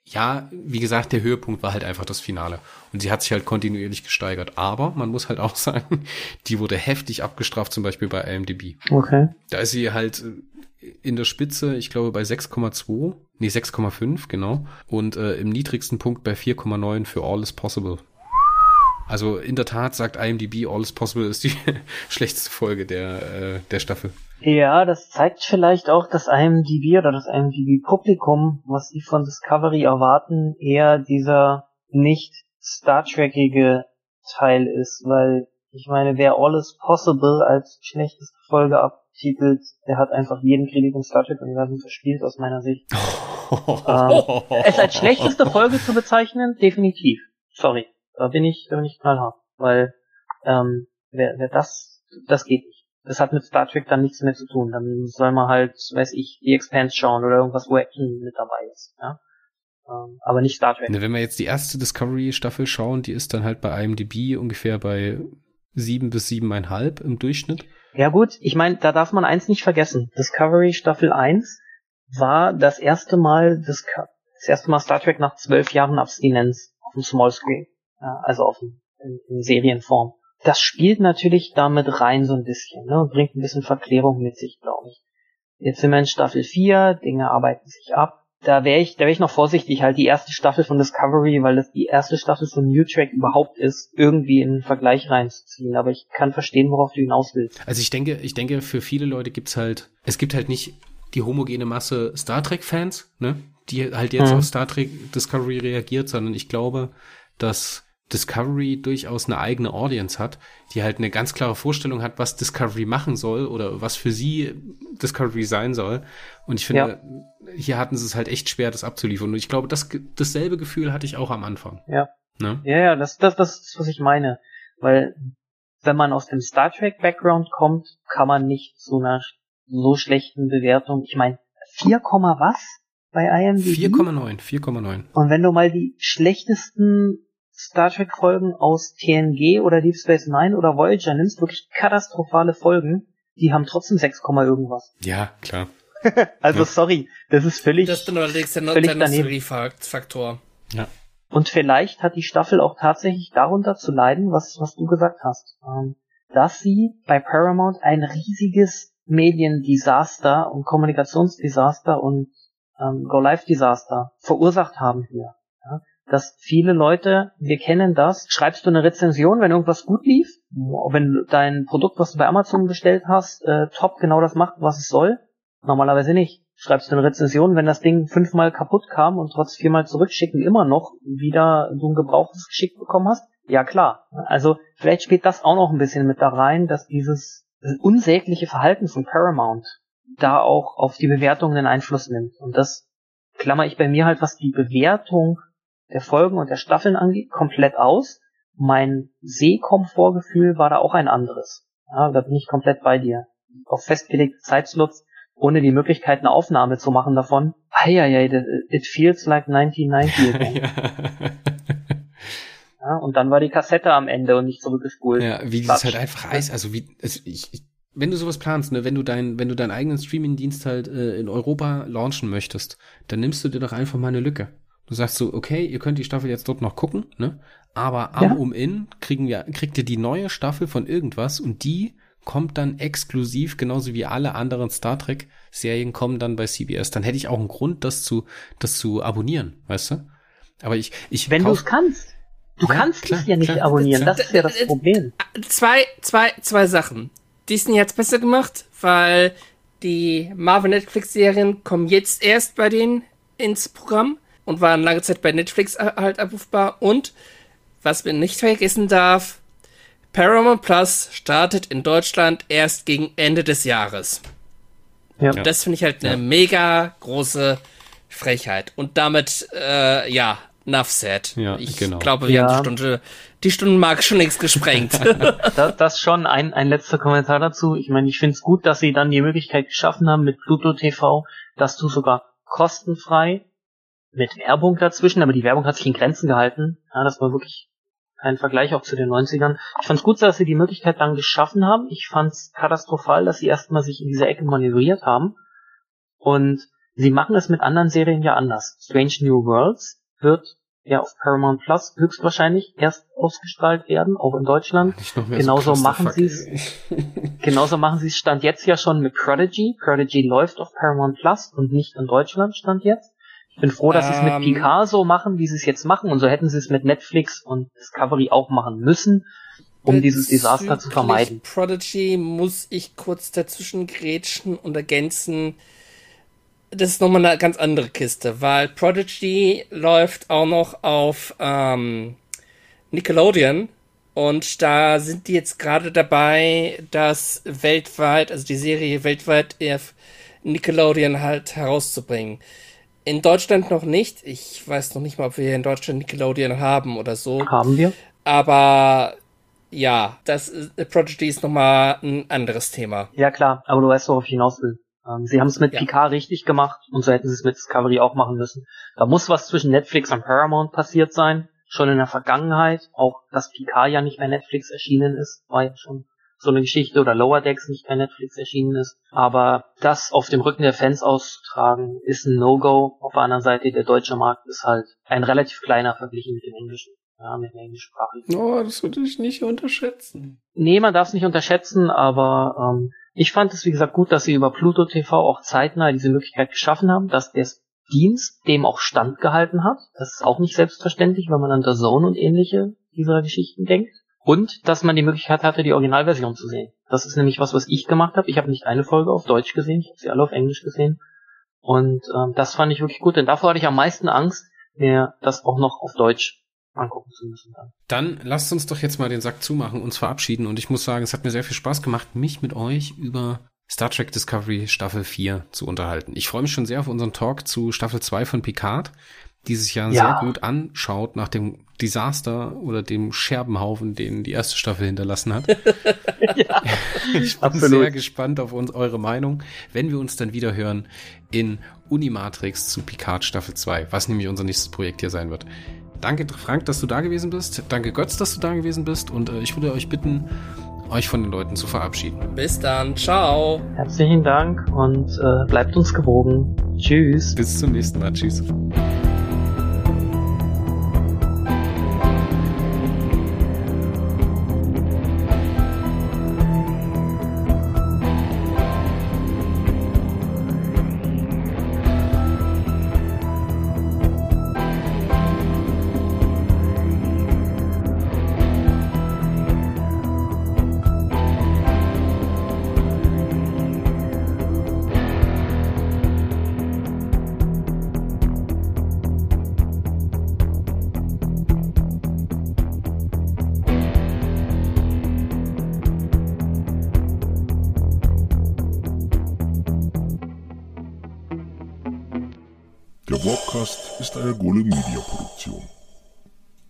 [SPEAKER 1] Ja, wie gesagt, der Höhepunkt war halt einfach das Finale. Und sie hat sich halt kontinuierlich gesteigert. Aber man muss halt auch sagen, die wurde heftig abgestraft, zum Beispiel bei IMDb.
[SPEAKER 2] Okay.
[SPEAKER 1] Da ist sie halt in der Spitze, ich glaube, bei 6,2, nee, 6,5, genau. Und äh, im niedrigsten Punkt bei 4,9 für All is Possible. Also in der Tat sagt IMDb, All is Possible ist die schlechteste Folge der, äh, der Staffel.
[SPEAKER 2] Ja, das zeigt vielleicht auch, dass IMDb oder das IMDb-Publikum, was die von Discovery erwarten, eher dieser nicht Star Trekige Teil ist, weil ich meine, wer All is Possible als schlechteste Folge abtitelt, der hat einfach jeden Kritik im Star Trek-Universum verspielt, aus meiner Sicht. ähm, es als schlechteste Folge zu bezeichnen, definitiv. Sorry. Da bin ich, da bin ich knallhart. Weil, ähm, wer, wer das, das geht nicht. Das hat mit Star Trek dann nichts mehr zu tun. Dann soll man halt, weiß ich, die Expanse schauen oder irgendwas, wo Action mit dabei ist. Ja? Ähm, aber nicht Star Trek.
[SPEAKER 1] Ne, wenn wir jetzt die erste Discovery-Staffel schauen, die ist dann halt bei IMDb ungefähr bei sieben bis siebeneinhalb im Durchschnitt.
[SPEAKER 2] Ja gut, ich meine, da darf man eins nicht vergessen. Discovery Staffel 1 war das erste Mal das, das erste Mal Star Trek nach zwölf Jahren Abstinenz auf dem Small Screen ja, also auf in, in Serienform. Das spielt natürlich damit rein so ein bisschen, ne, und bringt ein bisschen Verklärung mit sich, glaube ich. Jetzt sind wir in Staffel 4, Dinge arbeiten sich ab. Da wäre ich, da wäre ich noch vorsichtig, halt die erste Staffel von Discovery, weil das die erste Staffel von New Track überhaupt ist, irgendwie in einen Vergleich reinzuziehen. Aber ich kann verstehen, worauf du hinaus willst.
[SPEAKER 1] Also ich denke, ich denke, für viele Leute gibt's halt, es gibt halt nicht die homogene Masse Star Trek Fans, ne, die halt jetzt
[SPEAKER 2] Mhm.
[SPEAKER 1] auf Star Trek Discovery reagiert, sondern ich glaube, dass Discovery durchaus eine eigene Audience hat, die halt eine ganz klare Vorstellung hat, was Discovery machen soll oder was für sie Discovery sein soll. Und ich finde, hier hatten sie es halt echt schwer, das abzuliefern. Und ich glaube, das, dasselbe Gefühl hatte ich auch am Anfang.
[SPEAKER 2] Ja.
[SPEAKER 1] Ne?
[SPEAKER 2] Ja, ja, das, das, das ist, was ich meine. Weil, wenn man aus dem Star Trek Background kommt, kann man nicht zu einer so schlechten Bewertung, ich meine, 4, was bei IMDb?
[SPEAKER 1] 4,9, 4,9.
[SPEAKER 2] Und wenn du mal die schlechtesten Star Trek Folgen aus TNG oder Deep Space Nine oder Voyager nimmst, wirklich katastrophale Folgen, die haben trotzdem 6, irgendwas.
[SPEAKER 1] Ja, klar.
[SPEAKER 2] Also
[SPEAKER 1] Ja.
[SPEAKER 2] sorry, das ist völlig
[SPEAKER 3] Das ist dann allerdings der,
[SPEAKER 2] völlig
[SPEAKER 3] der
[SPEAKER 2] daneben.
[SPEAKER 3] Nostalgie-Faktor.
[SPEAKER 1] Ja.
[SPEAKER 2] Und vielleicht hat die Staffel auch tatsächlich darunter zu leiden, was, was du gesagt hast. Ähm, dass sie bei Paramount ein riesiges Mediendesaster und Kommunikationsdesaster und ähm, Go-Live-Desaster verursacht haben hier. Dass viele Leute, wir kennen das, schreibst du eine Rezension, wenn irgendwas gut lief, wenn dein Produkt, was du bei Amazon bestellt hast, äh, top genau das macht, was es soll, normalerweise nicht. Schreibst du eine Rezension, wenn das Ding fünfmal kaputt kam und trotz viermal zurückschicken immer noch wieder du ein gebrauchtes geschickt bekommen hast? Ja klar. Also vielleicht spielt das auch noch ein bisschen mit da rein, dass dieses unsägliche Verhalten von Paramount da auch auf die Bewertungen einen Einfluss nimmt. Und das klammer ich bei mir halt, was die Bewertung der Folgen und der Staffeln angeht, komplett aus. Mein Sehkomfortgefühl war da auch ein anderes. Ja, da bin ich komplett bei dir. Auf festgelegte Zeitslots ohne die Möglichkeit, eine Aufnahme zu machen davon. Eieiei, it feels like 1990 again. ja, und dann war die Kassette am Ende und nicht zurückgespult.
[SPEAKER 1] Ja, wie das halt einfach heißt, also wie, also ich, ich, wenn du sowas planst, ne, wenn du dein, wenn du deinen eigenen Streaming-Dienst halt äh, in Europa launchen möchtest, dann nimmst du dir doch einfach mal eine Lücke. Du sagst so, okay, ihr könnt die Staffel jetzt dort noch gucken, ne? Aber am
[SPEAKER 2] Ja.
[SPEAKER 1] Um-In kriegen wir, kriegt ihr die neue Staffel von irgendwas und die kommt dann exklusiv, genauso wie alle anderen Star Trek Serien kommen dann bei CBS. Dann hätte ich auch einen Grund, das zu, das zu abonnieren, weißt du? Aber ich, ich
[SPEAKER 2] Wenn du es kannst. Du
[SPEAKER 1] Ja,
[SPEAKER 2] kannst
[SPEAKER 1] klar,
[SPEAKER 2] es ja nicht
[SPEAKER 1] klar.
[SPEAKER 2] abonnieren, das ist ja das Problem.
[SPEAKER 3] Zwei, zwei, zwei Sachen. Disney hat's besser gemacht, weil die Marvel Netflix Serien kommen jetzt erst bei denen ins Programm und waren lange Zeit bei Netflix äh, halt abrufbar. Und was man nicht vergessen darf, Paramount Plus startet in Deutschland erst gegen Ende des Jahres.
[SPEAKER 2] Ja.
[SPEAKER 1] Ja.
[SPEAKER 3] Das finde ich halt eine
[SPEAKER 1] Ja.
[SPEAKER 3] mega große Frechheit. Und damit, äh, ja, enough said.
[SPEAKER 1] Ja,
[SPEAKER 3] ich
[SPEAKER 1] genau.
[SPEAKER 3] glaube, wir
[SPEAKER 2] Ja.
[SPEAKER 3] haben die Stunde, die Stundenmarke schon längst gesprengt.
[SPEAKER 2] Das, das schon ein, ein letzter Kommentar dazu. Ich meine, ich finde es gut, dass sie dann die Möglichkeit geschaffen haben mit Pluto TV, dass du sogar kostenfrei mit Werbung dazwischen, aber die Werbung hat sich in Grenzen gehalten. Ja, das war wirklich kein Vergleich auch zu den 90ern. Ich fand es gut, dass sie die Möglichkeit dann geschaffen haben. Ich fand es katastrophal, dass sie erstmal sich in dieser Ecke manövriert haben. Und sie machen es mit anderen Serien ja anders. Strange New Worlds wird ja auf Paramount Plus höchstwahrscheinlich erst ausgestrahlt werden, auch in Deutschland. Genauso
[SPEAKER 1] so
[SPEAKER 2] machen sie's. Genauso machen sie es Stand jetzt ja schon mit Prodigy. Prodigy läuft auf Paramount Plus und nicht in Deutschland Stand jetzt. Ich bin froh, dass sie es mit
[SPEAKER 3] Ähm.
[SPEAKER 2] Picard so machen, wie sie es jetzt machen. Und so hätten sie es mit Netflix und Discovery auch machen müssen, um dieses Desaster zu vermeiden.
[SPEAKER 3] Prodigy muss ich kurz dazwischen grätschen und ergänzen. Das ist nochmal eine ganz andere Kiste, weil Prodigy läuft auch noch auf ähm, Nickelodeon und da sind die jetzt gerade dabei, das weltweit, also die Serie weltweit auf Nickelodeon halt herauszubringen. In Deutschland noch nicht. Ich weiß noch nicht mal, ob wir hier in Deutschland Nickelodeon haben oder so.
[SPEAKER 2] Haben wir?
[SPEAKER 3] Aber ja, das ist, Prodigy ist nochmal ein anderes Thema.
[SPEAKER 2] Ja klar, aber du weißt, worauf ich hinaus will. Ähm, sie haben es mit
[SPEAKER 3] Ja.
[SPEAKER 2] Picard richtig gemacht und so hätten sie es mit Discovery auch machen müssen. Da muss was zwischen Netflix und Paramount passiert sein. Schon in der Vergangenheit, auch dass Picard ja nicht bei Netflix erschienen ist, war ja schon so eine Geschichte oder Lower Decks nicht bei Netflix erschienen ist. Aber das auf dem Rücken der Fans auszutragen, ist ein No-Go. Auf der anderen Seite, der deutsche Markt ist halt ein relativ kleiner verglichen mit dem englischen. Ja, mit dem englischsprachigen.
[SPEAKER 1] Oh, das würde ich nicht unterschätzen.
[SPEAKER 2] Nee, man darf es nicht unterschätzen, aber ähm, ich fand es, wie gesagt, gut, dass sie über Pluto TV auch zeitnah diese Möglichkeit geschaffen haben, dass der Dienst dem auch standgehalten hat. Das ist auch nicht selbstverständlich, wenn man an der Zone und ähnliche dieser Geschichten denkt. Und dass man die Möglichkeit hatte, die Originalversion zu sehen. Das ist nämlich was, was ich gemacht habe. Ich habe nicht eine Folge auf Deutsch gesehen, ich habe sie alle auf Englisch gesehen. Und ähm, das fand ich wirklich gut, denn davor hatte ich am meisten Angst, mir das auch noch auf Deutsch angucken zu müssen. Dann.
[SPEAKER 1] dann lasst uns doch jetzt mal den Sack zumachen, uns verabschieden. Und ich muss sagen, es hat mir sehr viel Spaß gemacht, mich mit euch über Star Trek Discovery Staffel 4 zu unterhalten. Ich freue mich schon sehr auf unseren Talk zu Staffel 2 von Picard, die sich ja, ja. sehr gut anschaut nach dem Desaster oder dem Scherbenhaufen, den die erste Staffel hinterlassen hat. ja, ich bin absolut. sehr gespannt auf uns, eure Meinung, wenn wir uns dann wieder hören in Unimatrix zu Picard Staffel 2, was nämlich unser nächstes Projekt hier sein wird. Danke, Frank, dass du da gewesen bist. Danke, Götz, dass du da gewesen bist. Und äh, ich würde euch bitten, euch von den Leuten zu verabschieden.
[SPEAKER 3] Bis dann. Ciao.
[SPEAKER 2] Herzlichen Dank und äh, bleibt uns gewogen. Tschüss.
[SPEAKER 1] Bis zum nächsten Mal. Tschüss.